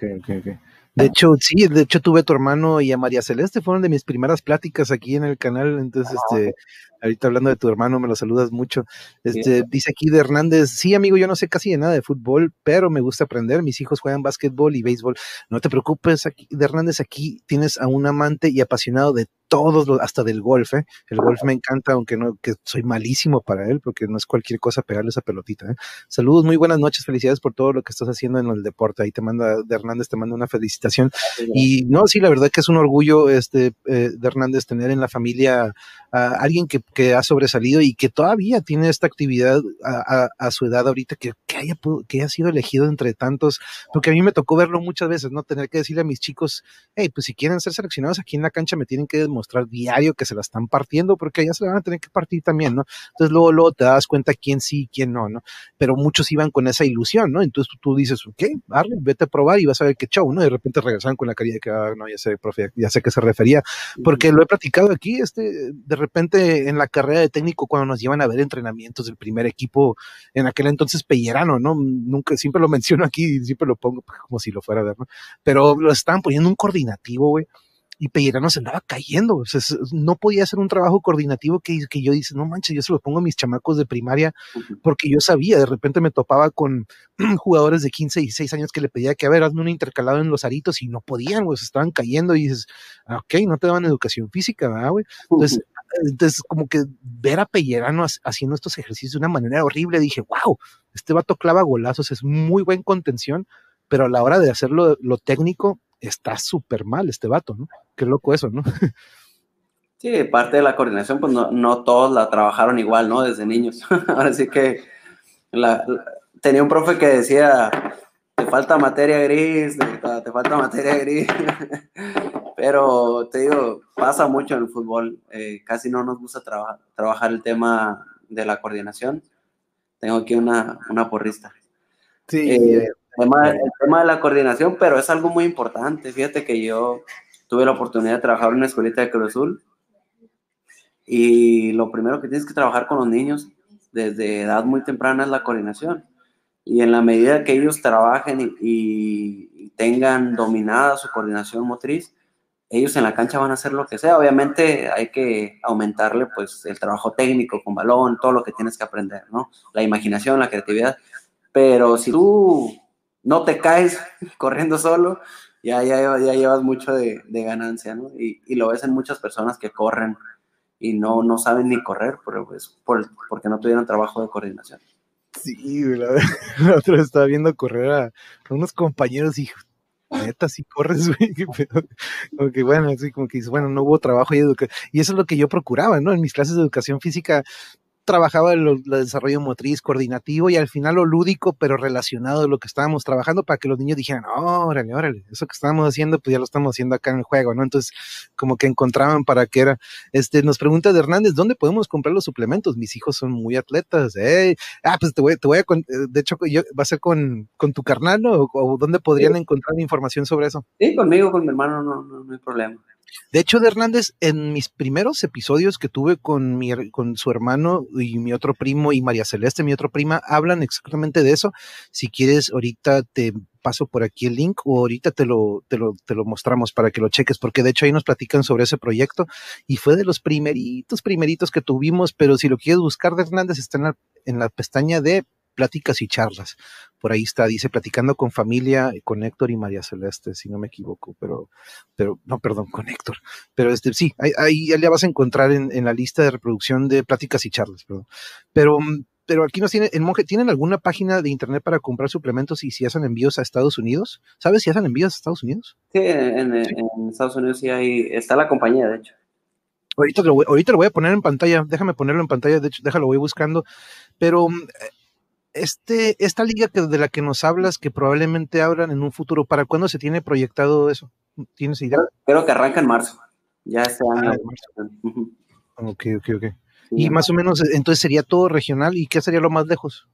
de hecho, sí, de hecho tuve a tu hermano y a María Celeste, fueron de mis primeras pláticas aquí en el canal, entonces, ah, este, ahorita hablando de tu hermano, me lo saludas mucho. Este, dice aquí de Hernández, sí, amigo, yo no sé casi de nada de fútbol, pero me gusta aprender, mis hijos juegan básquetbol y béisbol. No te preocupes, aquí, de Hernández, aquí tienes a un amante y apasionado de todos los, hasta del golf, ¿eh? El golf me encanta, aunque no, que soy malísimo para él, porque no es cualquier cosa pegarle esa pelotita, ¿eh? Saludos, muy buenas noches, felicidades por todo lo que estás haciendo en el deporte. Ahí te manda, de Hernández te manda una felicitación. Y no, sí, la verdad que es un orgullo, este, eh, de Hernández tener en la familia a alguien que, que ha sobresalido y que todavía tiene esta actividad a, su edad ahorita, que, haya, que haya sido elegido entre tantos, porque a mí me tocó verlo muchas veces, ¿no? Tener que decirle a mis chicos, hey, pues si quieren ser seleccionados aquí en la cancha me tienen que demostrar diario que se la están partiendo, porque allá se la van a tener que partir también, ¿no? Entonces luego, luego te das cuenta quién sí y quién no, ¿no? Pero muchos iban con esa ilusión, ¿no? Entonces tú, dices, ok, Arle, vete a probar y vas a ver qué show, ¿no? Y de repente regresan con la carilla de que, ah, no, ya sé, profe, ya sé que se refería, porque lo he platicado aquí, este, de repente en la carrera de técnico, cuando nos llevan a ver entrenamientos del primer equipo, en aquel entonces Pellerano, ¿no? Nunca, siempre lo menciono aquí, siempre lo pongo como si lo fuera a ver, ¿no? Pero lo estaban poniendo un coordinativo, güey y Pellerano se andaba cayendo. O sea, no podía hacer un trabajo coordinativo que, que yo dice, no manches, yo se lo pongo a mis chamacos de primaria, porque yo sabía, de repente me topaba con jugadores de 15 y 16 años que le pedía que, a ver, hazme un intercalado en los aritos y no podían, güey, se estaban cayendo y dices, ah, ok, no te daban educación física, ¿verdad, güey? Entonces, entonces, como que ver a Pellerano haciendo estos ejercicios de una manera horrible, dije, wow, este vato clava golazos, es muy buen contención, pero a la hora de hacerlo lo técnico, está súper mal este vato, ¿no? Qué loco eso, ¿no? Sí, parte de la coordinación, pues no, todos la trabajaron igual, ¿no? Desde niños. Ahora sí que tenía un profe que decía, te falta materia gris, te, falta materia gris. Pero te digo, pasa mucho en el fútbol. Eh, casi no nos gusta trabajar el tema de la coordinación. Tengo aquí una, una porrista. Sí. Eh, el tema de la coordinación, pero es algo muy importante. Fíjate que yo tuve la oportunidad de trabajar en una escuelita de Cruz Azul y lo primero que tienes que trabajar con los niños desde edad muy temprana es la coordinación. Y en la medida que ellos trabajen y, tengan dominada su coordinación motriz, ellos en la cancha van a hacer lo que sea. Obviamente hay que aumentarle pues el trabajo técnico con balón, todo lo que tienes que aprender, ¿no? La imaginación, la creatividad. Pero si tú no te caes corriendo solo, ya, ya, ya llevas mucho de, ganancia, ¿no? Y, lo ves en muchas personas que corren y no, no saben ni correr, pero pues por, porque no tuvieron trabajo de coordinación. Sí, la, la otra estaba viendo correr a, unos compañeros y neta, si corres, güey, como que bueno, así como que dices, bueno, no hubo trabajo y educación. Y eso es lo que yo procuraba, ¿no? En mis clases de educación física, trabajaba el, desarrollo motriz coordinativo y al final lo lúdico, pero relacionado a lo que estábamos trabajando para que los niños dijeran, órale, órale, eso que estábamos haciendo, pues ya lo estamos haciendo acá en el juego, ¿no? Entonces, como que encontraban para qué era. Este, nos pregunta de Hernández, ¿dónde podemos comprar los suplementos? Mis hijos son muy atletas, ¿eh? Ah, pues te voy, te voy a, de hecho, yo, va a ser con, con tu carnal, ¿no? O, dónde podrían encontrar información sobre eso. Sí, conmigo, con mi hermano, no, no, no hay problema. De hecho, de Hernández, en mis primeros episodios que tuve con, mi, con su hermano y mi otro primo y María Celeste, mi otra prima, hablan exactamente de eso. Si quieres, ahorita te paso por aquí el link o ahorita te lo, te lo, te lo mostramos para que lo cheques, porque de hecho ahí nos platican sobre ese proyecto y fue de los primeritos, primeritos que tuvimos, pero si lo quieres buscar de Hernández está en la, en la pestaña de pláticas y charlas. Por ahí está, dice platicando con familia, con Héctor y María Celeste, si no me equivoco, pero, pero, no, perdón, con Héctor. Pero este, sí, ahí, ahí ya vas a encontrar en, en, la lista de reproducción de pláticas y charlas, perdón. Pero, pero aquí nos tiene, el monje, ¿tienen alguna página de internet para comprar suplementos y si hacen envíos a Estados Unidos? ¿Sabes si hacen envíos a Estados Unidos? Sí, en, en Estados Unidos sí hay, está la compañía, de hecho. Ahorita lo, voy, ahorita lo voy a poner en pantalla, déjame ponerlo en pantalla, de hecho, déjalo, voy buscando. Pero este, esta liga que, de la que nos hablas, que probablemente abran en un futuro, ¿para cuándo se tiene proyectado eso? ¿Tienes idea? Creo que arranca en marzo. Ya este año. Ah, ok, ok, ok. y más o menos, entonces sería todo regional. ¿Y qué sería lo más lejos?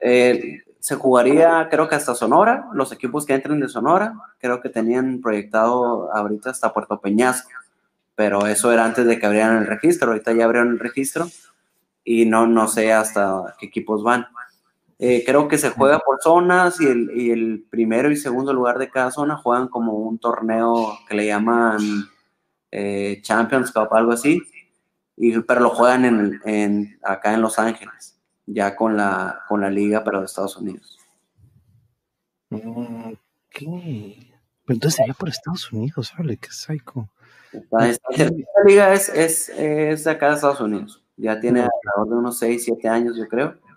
Eh, se jugaría, creo que hasta Sonora. Los equipos que entren de Sonora, creo que tenían proyectado ahorita hasta Puerto Peñasco. Pero eso era antes de que abrieran el registro. Ahorita ya abrieron el registro y no, no sé hasta qué equipos van. Eh, creo que se juega por zonas y el, primero y segundo lugar de cada zona juegan como un torneo que le llaman eh, Champions Cup, algo así, y, pero lo juegan en, acá en Los Ángeles, ya con la, con la liga, pero de Estados Unidos. Ok. Pero entonces sería por Estados Unidos, ¿vale? Qué psycho. Esta, liga es, es, es acá de Estados Unidos. Ya tiene alrededor de unos 6, 7 años, yo creo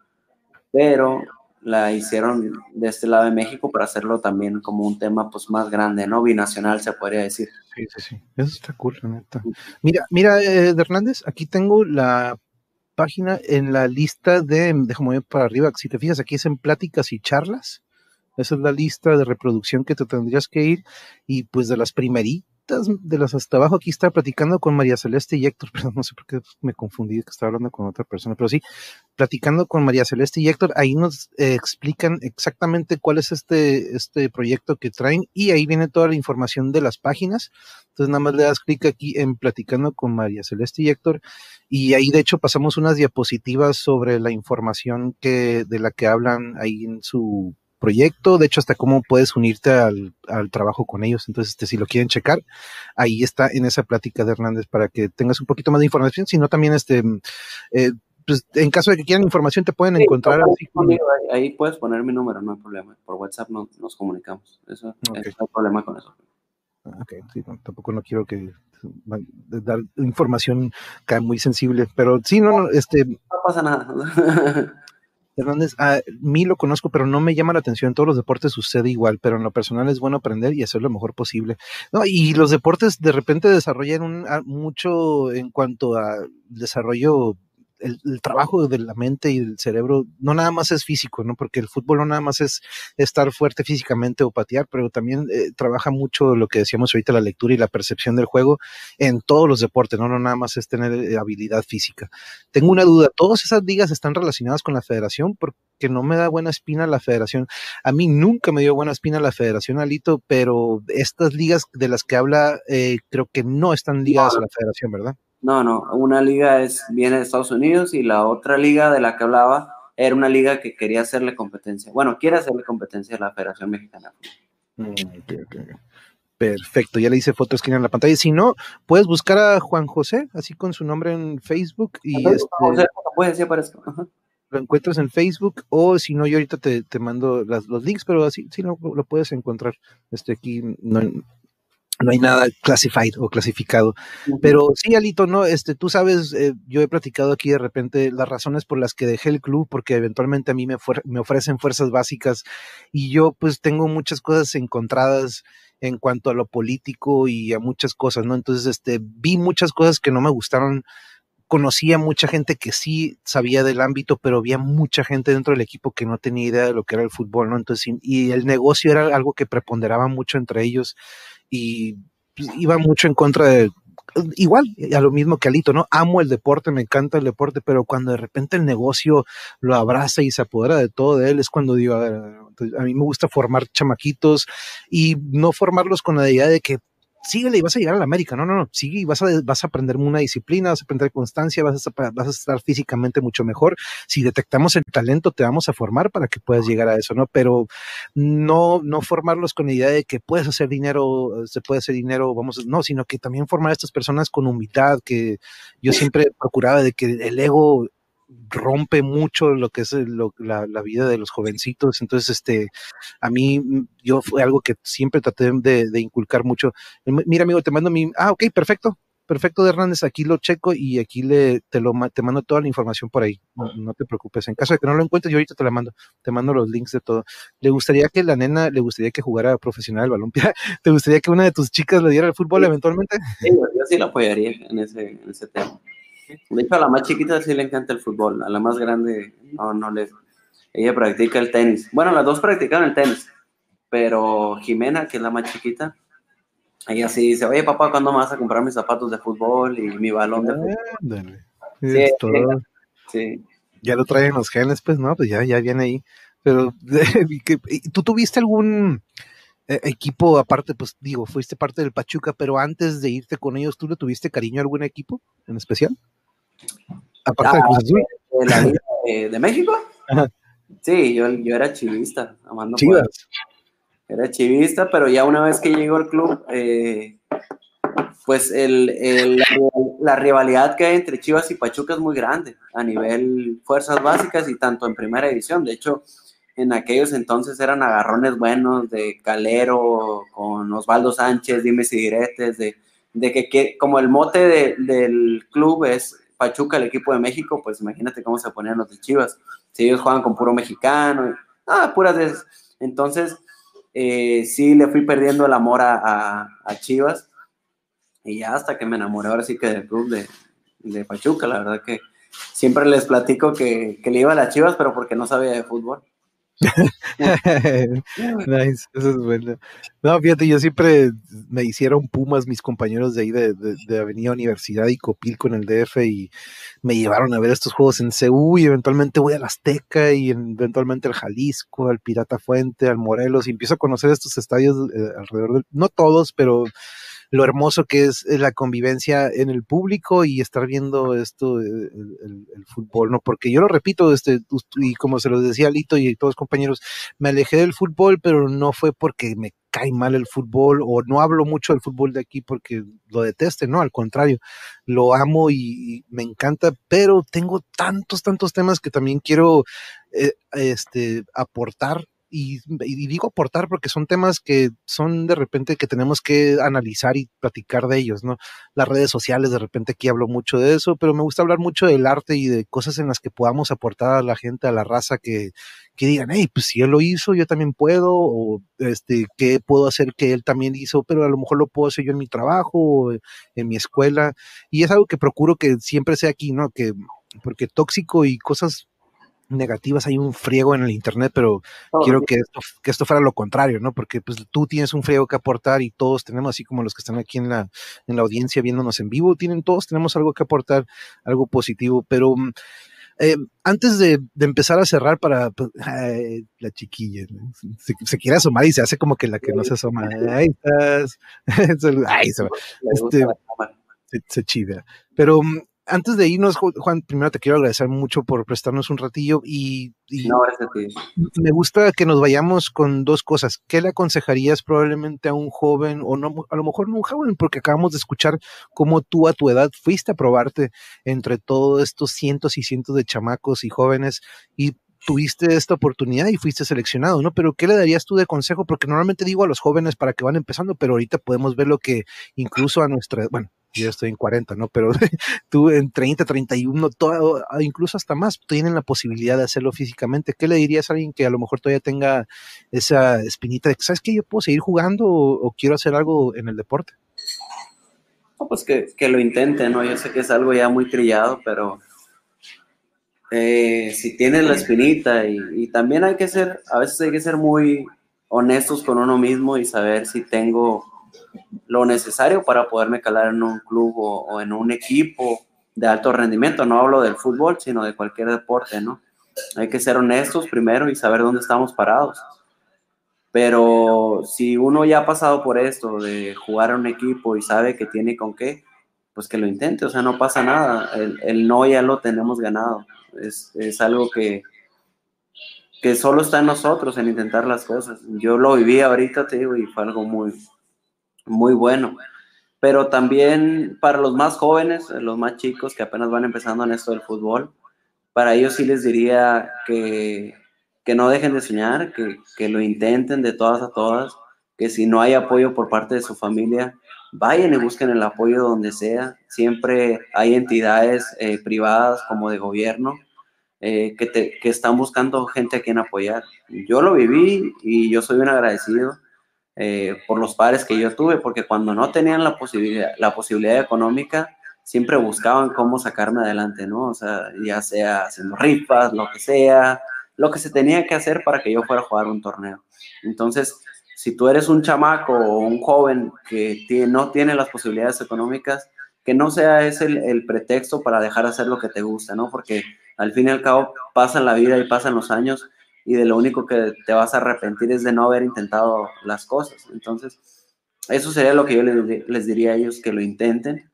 pero la hicieron de este lado de México para hacerlo también como un tema pues más grande, ¿no? Binacional se podría decir. Sí, sí, sí. Eso está cool, la neta. Mira, mira, eh, Hernández, aquí tengo la página en la lista de, déjame ir para arriba, si te fijas, aquí es en pláticas y charlas. Esa es la lista de reproducción que te tendrías que ir. Y pues de las primeritas de las hasta abajo, aquí está platicando con María Celeste y Héctor, perdón, no sé por qué me confundí que estaba hablando con otra persona, pero sí, platicando con María Celeste y Héctor, ahí nos eh, explican exactamente cuál es este, este proyecto que traen y ahí viene toda la información de las páginas. Entonces nada más le das clic aquí en platicando con María Celeste y Héctor y ahí de hecho pasamos unas diapositivas sobre la información que de la que hablan ahí en su proyecto, de hecho hasta cómo puedes unirte al, trabajo con ellos. Entonces, este, si lo quieren checar, ahí está en esa plática de Hernández para que tengas un poquito más de información, sino también este, eh, pues, en caso de que quieran información te pueden encontrar. ahí, puedes poner mi número, no hay problema. Por WhatsApp nos comunicamos. Eso, no hay problema con eso. Ah, ok, sí, tampoco no quiero que dar información muy sensible, pero sí, no, no, este. No pasa nada. Hernández, a mí lo conozco, pero no me llama la atención. En todos los deportes sucede igual, pero en lo personal es bueno aprender y hacer lo mejor posible. No, y los deportes de repente desarrollan un, mucho en cuanto a desarrollo el, trabajo de la mente y del cerebro no nada más es físico, ¿no? Porque el fútbol no nada más es estar fuerte físicamente o patear, pero también eh, trabaja mucho lo que decíamos ahorita, la lectura y la percepción del juego en todos los deportes, ¿no? No nada más es tener eh, habilidad física. Tengo una duda, ¿todas esas ligas están relacionadas con la federación? Porque no me da buena espina la federación. A mí nunca me dio buena espina la federación, Alito, pero estas ligas de las que habla eh, creo que no están ligadas a la federación, ¿verdad? No, no, una liga es, viene de Estados Unidos y la otra liga de la que hablaba era una liga que quería hacerle competencia. Bueno, quiere hacerle competencia a la Federación Mexicana. Mm, Perfecto, ya le hice foto esquina en la pantalla. Si no, puedes buscar a Juan José, así con su nombre en Facebook. y este, José, decir Lo encuentras en Facebook o si no, yo ahorita te, mando los links, pero así sí lo, lo puedes encontrar. Este aquí no, no hay nada classified o clasificado. Pero sí, Alito, no, este, tú sabes, eh, yo he platicado aquí de repente las razones por las que dejé el club, porque eventualmente a mí me, me ofrecen fuerzas básicas y yo pues tengo muchas cosas encontradas en cuanto a lo político y a muchas cosas, ¿no? Entonces, este, vi muchas cosas que no me gustaron. Conocía mucha gente que sí sabía del ámbito, pero había mucha gente dentro del equipo que no tenía idea de lo que era el fútbol, ¿no? Entonces, y el negocio era algo que preponderaba mucho entre ellos y iba mucho en contra de, igual, a lo mismo que Alito, ¿no? Amo el deporte, me encanta el deporte, pero cuando de repente el negocio lo abraza y se apodera de todo de él, es cuando digo, a, mí me gusta formar chamaquitos y no formarlos con la idea de que síguele y vas a llegar a la América. No, no, no, sigue y vas a, vas a aprender una disciplina, vas a aprender constancia, vas a, vas a estar físicamente mucho mejor. Si detectamos el talento, te vamos a formar para que puedas llegar a eso, ¿no? Pero no, no formarlos con la idea de que puedes hacer dinero, se puede hacer dinero, vamos, no, sino que también formar a estas personas con humildad, que yo siempre procuraba de que el ego rompe mucho lo que es la, vida de los jovencitos. Entonces, este, a mí, mm, yo fue algo que siempre traté de, inculcar mucho. Mira, amigo, te mando mi, ah, ok, perfecto, perfecto, de Hernández, aquí lo checo y aquí le, te, lo, te mando toda la información por ahí. No, te preocupes. En caso de que no lo encuentres, yo ahorita te la mando. Te mando los links de todo. ¿Le gustaría que la nena, le gustaría que jugara profesional el balón? ¿Te gustaría que una de tus chicas le diera el fútbol eventualmente? Sí, yo sí la apoyaría en ese, en ese tema. De hecho, a la más chiquita sí le encanta el fútbol, a la más grande no, no le... Ella practica el tenis. Bueno, las dos practican el tenis, pero Jimena, que es la más chiquita, ella sí dice, oye papá, ¿cuándo me vas a comprar mis zapatos de fútbol y mi balón de fútbol? Sí, sí, Ya lo traen los genes, pues, ¿no? Pues ya, ya viene ahí. Pero, ¿tú tuviste algún eh, equipo aparte? Pues digo, fuiste parte del Pachuca, pero antes de irte con ellos, ¿tú le tuviste cariño a algún equipo en especial? Aparte de Cruz Azul. De, la de, México. Sí, yo, yo era chivista, amando Chivas. Era chivista, pero ya una vez que llegó al club, eh, pues el, el, la, rivalidad que hay entre Chivas y Pachuca es muy grande a nivel fuerzas básicas y tanto en primera división. De hecho, en aquellos entonces eran agarrones buenos de Calero con Osvaldo Sánchez, dimes y diretes, de, de que, como el mote del club es Pachuca, el equipo de México, pues imagínate cómo se ponían los de Chivas. Si ellos juegan con puro mexicano, Ah, puras de. Entonces, eh, sí le fui perdiendo el amor a, Chivas y ya hasta que me enamoré ahora sí que del club de, de Pachuca, la verdad que siempre les platico que, que, le iba a las Chivas, pero porque no sabía de fútbol. nice, eso es bueno. No, fíjate, yo siempre me hicieron Pumas mis compañeros de ahí de, de, Avenida Universidad y Copil con el DF y me llevaron a ver estos juegos en CU y eventualmente voy al Azteca y eventualmente al Jalisco, al Pirata Fuente, al Morelos y empiezo a conocer estos estadios eh, alrededor del, no todos, pero lo hermoso que es la convivencia en el público y estar viendo esto, eh, el, fútbol, ¿no? Porque yo lo repito, este, y como se lo decía Lito y todos los compañeros, me alejé del fútbol, pero no fue porque me cae mal el fútbol o no hablo mucho del fútbol de aquí porque lo deteste, no, al contrario, lo amo y, me encanta, pero tengo tantos, tantos temas que también quiero eh, este, aportar y, digo aportar porque son temas que son de repente que tenemos que analizar y platicar de ellos, ¿no? Las redes sociales, de repente aquí hablo mucho de eso, pero me gusta hablar mucho del arte y de cosas en las que podamos aportar a la gente, a la raza, que, que digan, hey, pues si él lo hizo, yo también puedo, o este, ¿qué puedo hacer que él también hizo? Pero a lo mejor lo puedo hacer yo en mi trabajo, o en mi escuela, y es algo que procuro que siempre sea aquí, ¿no? Que porque tóxico y cosas negativas, hay un friego en el internet, pero quiero que esto, que esto fuera lo contrario, ¿no? Porque pues tú tienes un friego que aportar y todos tenemos, así como los que están aquí en la, en la audiencia viéndonos en vivo, tienen todos, tenemos algo que aportar, algo positivo, pero mm, eh, antes de, empezar a cerrar para pues, la chiquilla, se, quiere asomar y se hace como que la que no se asoma. Ahí estás. Ay, se, este, se, se, chida. Pero mm, antes de irnos, Juan, primero te quiero agradecer mucho por prestarnos un ratillo y, me gusta que nos vayamos con dos cosas. ¿Qué le aconsejarías probablemente a un joven o no, a lo mejor no un joven, porque acabamos de escuchar cómo tú a tu edad fuiste a probarte entre todos estos cientos y cientos de chamacos y jóvenes y tuviste esta oportunidad y fuiste seleccionado, ¿no? Pero ¿qué le darías tú de consejo? Porque normalmente digo a los jóvenes para que van empezando, pero ahorita podemos ver lo que incluso a nuestra, bueno, yo estoy en 40, ¿no? Pero tú en 30, 31, todo, incluso hasta más, tienen la posibilidad de hacerlo físicamente. ¿Qué le dirías a alguien que a lo mejor todavía tenga esa espinita de que, ¿sabes qué? Yo puedo seguir jugando o, quiero hacer algo en el deporte. No, pues que, que, lo intente, ¿no? Yo sé que es algo ya muy trillado, pero eh, si tienes la espinita y también hay que ser, a veces hay que ser muy honestos con uno mismo y saber si tengo lo necesario para poderme calar en un club o, en un equipo de alto rendimiento. No hablo del fútbol, sino de cualquier deporte, ¿no? Hay que ser honestos primero y saber dónde estamos parados. Pero si uno ya ha pasado por esto de jugar a un equipo y sabe que tiene con qué, pues que lo intente, o sea, no pasa nada. El, no ya lo tenemos ganado. Es, es, algo que, que solo está en nosotros, en intentar las cosas. Yo lo viví ahorita, te digo, y fue algo muy, muy bueno. Pero también para los más jóvenes, los más chicos que apenas van empezando en esto del fútbol, para ellos sí les diría que, que no dejen de soñar, que, que, lo intenten de todas a todas, que si no hay apoyo por parte de su familia, vayan y busquen el apoyo donde sea. Siempre hay entidades eh, privadas como de gobierno eh, que, te, que están buscando gente a quien apoyar. Yo lo viví y yo soy un agradecido eh, por los padres que yo tuve, porque cuando no tenían la posibilidad, la posibilidad económica, siempre buscaban cómo sacarme adelante, ¿no? O sea, ya sea haciendo rifas, lo que sea, lo que se tenía que hacer para que yo fuera a jugar un torneo. Entonces, si tú eres un chamaco o un joven que no tiene las posibilidades económicas, que no sea ese el, el, pretexto para dejar de hacer lo que te gusta, ¿no? Porque al fin y al cabo pasa la vida y pasan los años y de lo único que te vas a arrepentir es de no haber intentado las cosas. Entonces, eso sería lo que yo les, diría a ellos, que lo intenten,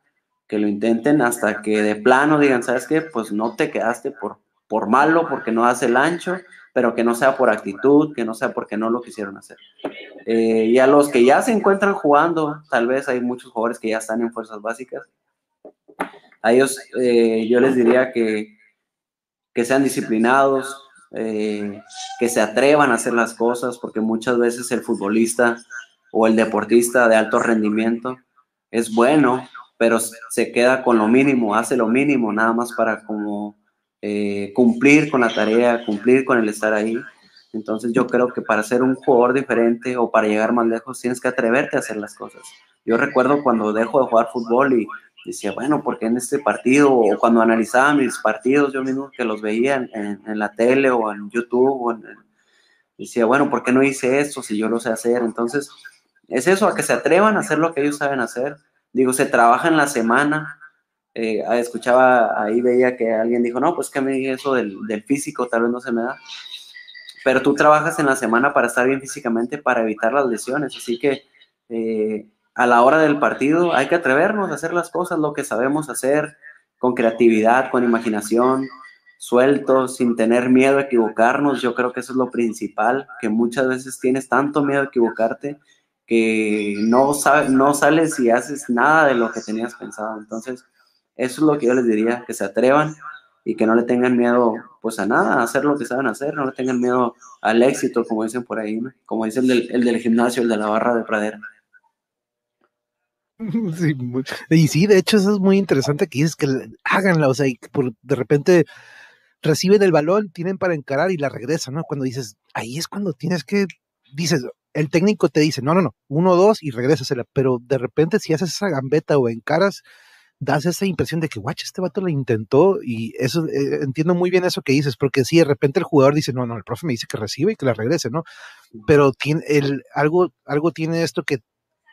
que lo intenten hasta que de plano digan, ¿sabes qué? Pues no te quedaste por, por malo, porque no hace el ancho, pero que no sea por actitud, que no sea porque no lo quisieron hacer. Eh, y a los que ya se encuentran jugando, tal vez hay muchos jugadores que ya están en fuerzas básicas, a ellos eh, yo les diría que, que sean disciplinados, eh, que se atrevan a hacer las cosas, porque muchas veces el futbolista o el deportista de alto rendimiento es bueno, pero se queda con lo mínimo, hace lo mínimo nada más para como eh, cumplir con la tarea, cumplir con el estar ahí. Entonces yo creo que para ser un jugador diferente o para llegar más lejos tienes que atreverte a hacer las cosas. Yo recuerdo cuando dejo de jugar fútbol y decía, bueno, porque en este partido o cuando analizaba mis partidos yo mismo que los veía en, la tele o en YouTube o en, decía, bueno, ¿por qué no hice esto si yo lo sé hacer? Entonces es eso, a que se atrevan a hacer lo que ellos saben hacer. Digo, se trabaja en la semana. Eh, escuchaba, ahí veía que alguien dijo, no, pues que me eso del, del físico tal vez no se me da pero tú trabajas en la semana para estar bien físicamente, para evitar las lesiones. Así que eh, a la hora del partido hay que atrevernos a hacer las cosas, lo que sabemos hacer, con creatividad, con imaginación, sueltos, sin tener miedo a equivocarnos. Yo creo que eso es lo principal, que muchas veces tienes tanto miedo a equivocarte que no, no sales y haces nada de lo que tenías pensado. Entonces, eso es lo que yo les diría, que se atrevan y que no le tengan miedo pues a nada, a hacer lo que saben hacer, no le tengan miedo al éxito, como dicen por ahí, como dice el del, el del gimnasio, el de la barra de pradera. Sí, y sí, de hecho eso es muy interesante que dices que háganla, o sea, y por, de repente reciben el balón, tienen para encarar y la regresan, ¿no? Cuando dices, ahí es cuando tienes que, dices, el técnico te dice, no, no, no, uno, dos y regresasela, pero de repente si haces esa gambeta o encaras, das esa impresión de que, guacha, este vato lo intentó y eso, eh, entiendo muy bien eso que dices, porque si de repente el jugador dice, no, no, el profe me dice que reciba y que la regrese, ¿no? Pero tiene el, algo, algo tiene esto que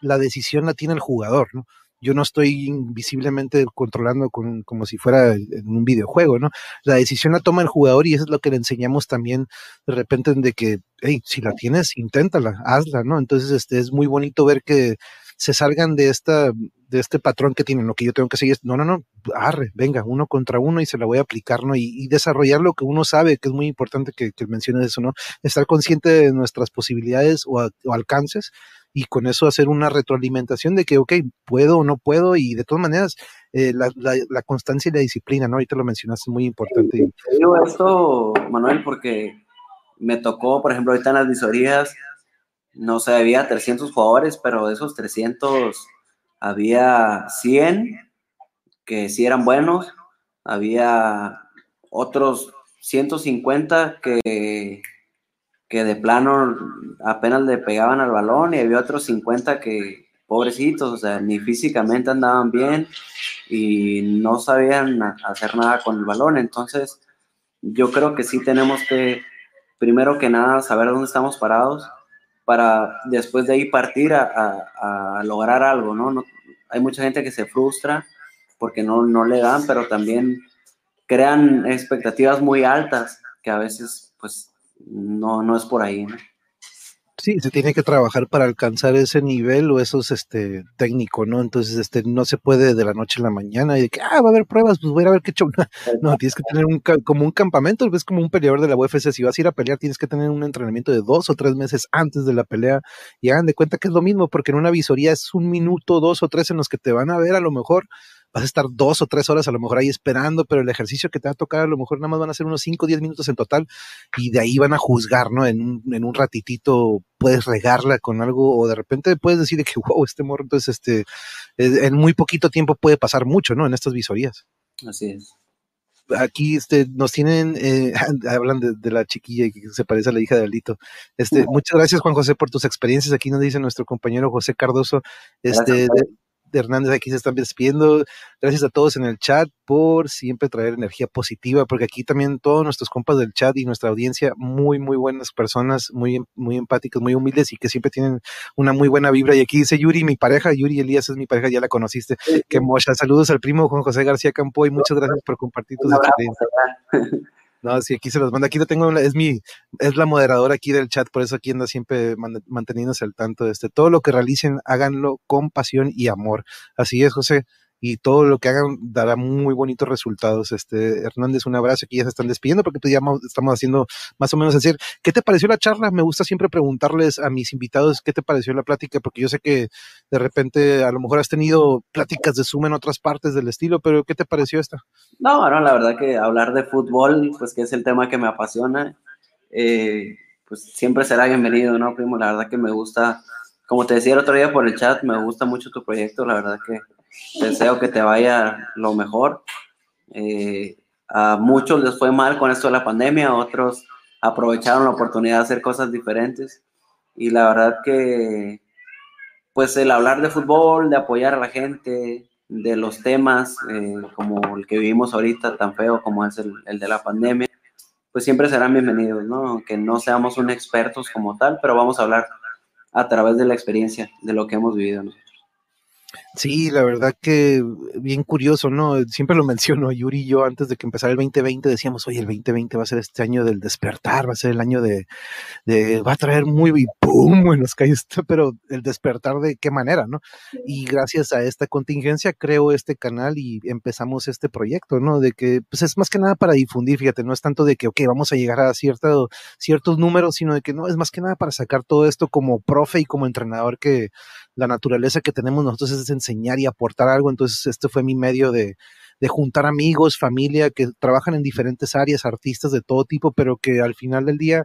la decisión la tiene el jugador, ¿no? Yo no estoy invisiblemente controlando con, como si fuera en un videojuego, ¿no? La decisión la toma el jugador y eso es lo que le enseñamos también de repente de que, hey, si la tienes, inténtala, hazla, ¿no? Entonces, este, es muy bonito ver que se salgan de esta de este patrón que tienen, lo que yo tengo que seguir no, no, no, arre, venga, uno contra uno y se la voy a aplicar, ¿no? Y, desarrollar lo que uno sabe, que es muy importante que, que menciones eso, ¿no? Estar consciente de nuestras posibilidades o, alcances y con eso hacer una retroalimentación de que, ok, puedo o no puedo y de todas maneras eh, la, la, constancia y la disciplina, ¿no? Ahorita lo mencionaste, muy importante. Te digo esto, Manuel, porque me tocó, por ejemplo, ahorita en las visorías, no sé, había 300 jugadores, pero de esos 300 había 100 que sí eran buenos, había otros 150 que, que de plano apenas le pegaban al balón y había otros 50 que, pobrecitos, o sea, ni físicamente andaban bien y no sabían hacer nada con el balón. Entonces, yo creo que sí tenemos que, primero que nada, saber dónde estamos parados para después de ahí partir a, lograr algo, ¿no? Hay mucha gente que se frustra porque no, no le dan, pero también crean expectativas muy altas que a veces pues no, no es por ahí, ¿no? Sí, se tiene que trabajar para alcanzar ese nivel o eso es este técnico, ¿no? Entonces, este no se puede de la noche a la mañana y de que ah, va a haber pruebas, pues voy a ver qué hecho. No, tienes que tener un como un campamento, ves como un peleador de la UFC, si vas a ir a pelear, tienes que tener un entrenamiento de dos o tres meses antes de la pelea y hagan de cuenta que es lo mismo, porque en una visoría es un minuto, dos o tres en los que te van a ver a lo mejor vas a estar dos o tres horas a lo mejor ahí esperando, pero el ejercicio que te va a tocar a lo mejor nada más van a ser unos cinco o diez minutos en total y de ahí van a juzgar, ¿no? En un, en un ratitito puedes regarla con algo o de repente puedes decir que, wow, este morro, entonces, este, en muy poquito tiempo puede pasar mucho, ¿no? En estas visorías. Así es. Aquí este, nos tienen, eh, hablan de, la chiquilla que se parece a la hija de Alito. Este, muchas gracias, Juan José, por tus experiencias. Aquí nos dice nuestro compañero José Cardoso. Este, Hernández aquí se están despidiendo. Gracias a todos en el chat por siempre traer energía positiva, porque aquí también todos nuestros compas del chat y nuestra audiencia, muy, muy buenas personas, muy, muy empáticos, muy humildes y que siempre tienen una muy buena vibra. Y aquí dice Yuri, mi pareja, Yuri Elías es mi pareja, ya la conociste. Que mocha, saludos al primo Juan José García Campo y muchas gracias por compartir tus experiencias. No, sí, aquí se los manda. Aquí lo tengo, es mi, es la moderadora aquí del chat, por eso aquí anda siempre manteniéndose al tanto de este. Todo lo que realicen, háganlo con pasión y amor. Así es, José y todo lo que hagan dará muy bonitos resultados. Este Hernández, un abrazo, aquí ya se están despidiendo porque pues ya estamos haciendo más o menos decir, ¿qué te pareció la charla? Me gusta siempre preguntarles a mis invitados qué te pareció la plática, porque yo sé que de repente a lo mejor has tenido pláticas de Zoom en otras partes del estilo, pero ¿qué te pareció esta? No, no, la verdad que hablar de fútbol, pues que es el tema que me apasiona, eh, pues siempre será bienvenido, ¿no, primo? La verdad que me gusta, como te decía el otro día por el chat, me gusta mucho tu proyecto, la verdad que deseo que te vaya lo mejor. Eh, a muchos les fue mal con esto de la pandemia, a otros aprovecharon la oportunidad de hacer cosas diferentes. Y la verdad que, pues el hablar de fútbol, de apoyar a la gente, de los temas eh, como el que vivimos ahorita, tan feo como es el, de la pandemia, pues siempre serán bienvenidos, ¿no? Aunque no seamos un expertos como tal, pero vamos a hablar a través de la experiencia, de lo que hemos vivido nosotros. Sí, la verdad que bien curioso, ¿no? Siempre lo menciono, Yuri y yo antes de que empezara el 2020 decíamos, oye, el 2020 va a ser este año del despertar, va a ser el año de, de va a traer muy pum en las calles, pero el despertar de qué manera, ¿no? Y gracias a esta contingencia creo este canal y empezamos este proyecto, ¿no? De que pues es más que nada para difundir, fíjate, no es tanto de que, ok, vamos a llegar a cierto, ciertos números, sino de que no, es más que nada para sacar todo esto como profe y como entrenador que la naturaleza que tenemos nosotros es enseñar y aportar algo. Entonces, este fue mi medio de, de juntar amigos, familia que trabajan en diferentes áreas, artistas de todo tipo, pero que al final del día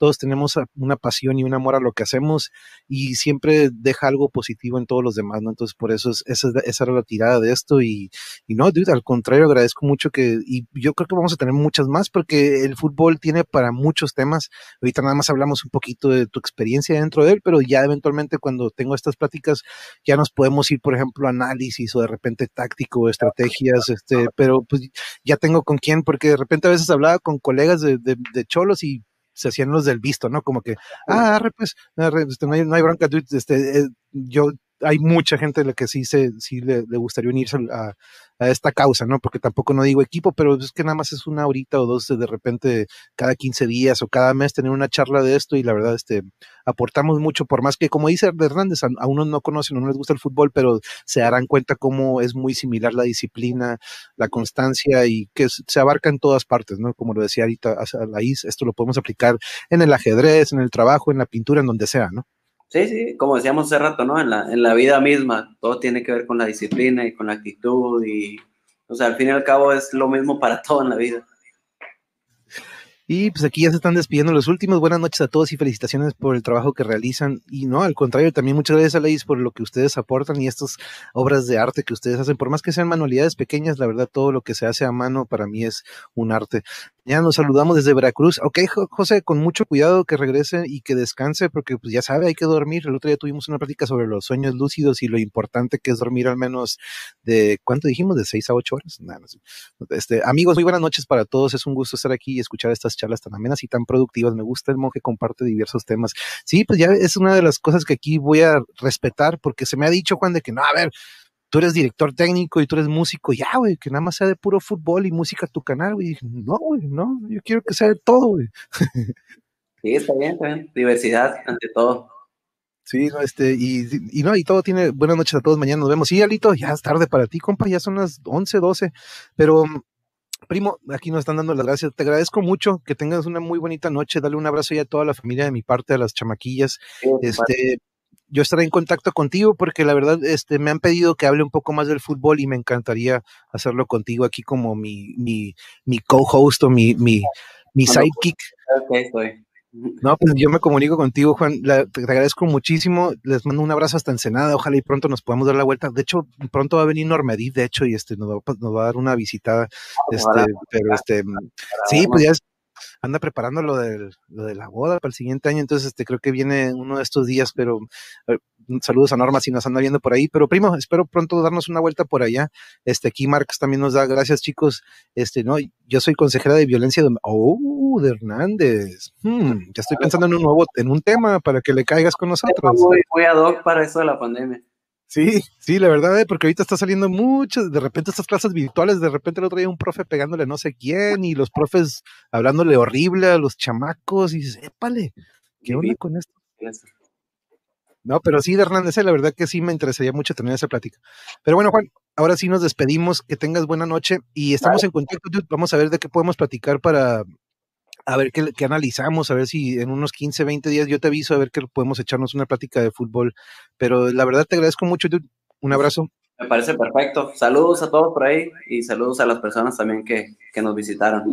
todos tenemos una pasión y un amor a lo que hacemos y siempre deja algo positivo en todos los demás, ¿no? Entonces, por eso es, esa, esa era la tirada de esto y, no, dude, al contrario, agradezco mucho que, y yo creo que vamos a tener muchas más porque el fútbol tiene para muchos temas. Ahorita nada más hablamos un poquito de tu experiencia dentro de él, pero ya eventualmente cuando tengo estas pláticas ya nos podemos ir, por ejemplo, a análisis o de repente táctico, estrategias, este, pero pues ya tengo con quién, porque de repente a veces hablaba con colegas de cholos y se hacían los del visto, ¿no? Como que, ah, arre, pues, arre, este, no, hay, no hay bronca, este, eh, yo hay mucha gente a la que sí, se, sí le, le gustaría unirse a, a, esta causa, ¿no? Porque tampoco no digo equipo, pero es que nada más es una horita o dos de repente cada 15 días o cada mes tener una charla de esto y la verdad, este, aportamos mucho, por más que, como dice Hernández, a, a unos no conocen o no les gusta el fútbol, pero se darán cuenta cómo es muy similar la disciplina, la constancia y que se abarca en todas partes, ¿no? Como lo decía ahorita Laís, esto lo podemos aplicar en el ajedrez, en el trabajo, en la pintura, en donde sea, ¿no? Sí, sí, como decíamos hace rato, ¿no? En la, en la vida misma, todo tiene que ver con la disciplina y con la actitud y, o sea, al fin y al cabo es lo mismo para todo en la vida. Y pues aquí ya se están despidiendo los últimos. Buenas noches a todos y felicitaciones por el trabajo que realizan. Y no, al contrario, también muchas gracias a Leis por lo que ustedes aportan y estas obras de arte que ustedes hacen. Por más que sean manualidades pequeñas, la verdad, todo lo que se hace a mano para mí es un arte. Ya nos saludamos desde Veracruz. Ok, José, con mucho cuidado que regrese y que descanse, porque pues ya sabe, hay que dormir. El otro día tuvimos una práctica sobre los sueños lúcidos y lo importante que es dormir al menos de, ¿cuánto dijimos? De seis a ocho horas. Nah, no sé. este, amigos, muy buenas noches para todos. Es un gusto estar aquí y escuchar estas charlas tan amenas y tan productivas. Me gusta el monje comparte diversos temas. Sí, pues ya es una de las cosas que aquí voy a respetar, porque se me ha dicho, Juan, de que no, a ver, tú eres director técnico y tú eres músico, ya, güey, que nada más sea de puro fútbol y música tu canal, güey. No, güey, no, yo quiero que sea de todo, güey. Sí, está bien, está bien. Diversidad ante todo. Sí, no, este, y, y, no, y todo tiene, buenas noches a todos, mañana nos vemos. Sí, Alito, ya es tarde para ti, compa, ya son las 11, 12, pero primo, aquí nos están dando las gracias. Te agradezco mucho, que tengas una muy bonita noche. Dale un abrazo ya a toda la familia de mi parte, a las chamaquillas. Sí, este, yo estaré en contacto contigo porque la verdad este, me han pedido que hable un poco más del fútbol y me encantaría hacerlo contigo aquí como mi, mi, mi co-host o mi, mi, mi sidekick. Okay, estoy. No, pues yo me comunico contigo, Juan. La, te, te, agradezco muchísimo. Les mando un abrazo hasta Ensenada. Ojalá y pronto nos podamos dar la vuelta. De hecho, pronto va a venir Normedí, de hecho, y este nos va, nos va a dar una visitada. Este, pero este, sí, pues ya es, anda preparando lo, del, lo de la boda para el siguiente año, entonces este, creo que viene uno de estos días, pero eh, saludos a Norma si nos anda viendo por ahí, pero primo, espero pronto darnos una vuelta por allá. Este, aquí Marcos también nos da gracias, chicos. Este, no, yo soy consejera de violencia de, oh, de Hernández. Hmm, ya estoy pensando en un nuevo, en un tema para que le caigas con nosotros. Voy, voy ad hoc para eso de la pandemia. Sí, sí, la verdad, porque ahorita está saliendo mucho, de repente estas clases virtuales, de repente el otro día un profe pegándole no sé quién y los profes hablándole horrible a los chamacos y dices, épale, ¿qué onda con esto? No, pero sí, de Hernández, la verdad que sí me interesaría mucho tener esa plática. Pero bueno, Juan, ahora sí nos despedimos, que tengas buena noche y estamos vale. en contacto, vamos a ver de qué podemos platicar para, a ver qué, qué, analizamos, a ver si en unos 15, 20 días yo te aviso a ver que podemos echarnos una plática de fútbol. Pero la verdad te agradezco mucho, dude. Un abrazo. Me parece perfecto. Saludos a todos por ahí y saludos a las personas también que, que nos visitaron.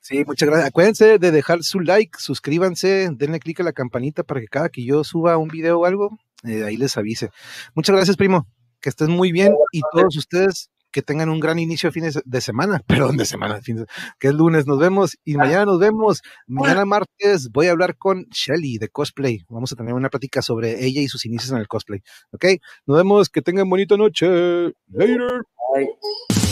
Sí, muchas gracias. Acuérdense de dejar su like, suscríbanse, denle clic a la campanita para que cada que yo suba un video o algo, eh, ahí les avise. Muchas gracias, primo. Que estés muy bien y todos ustedes que tengan un gran inicio de fines de semana, perdón, de semana, que es lunes, nos vemos y mañana nos vemos. Mañana martes voy a hablar con Shelly de cosplay. Vamos a tener una plática sobre ella y sus inicios en el cosplay. ¿Ok? Nos vemos, que tengan bonita noche. Later. Bye.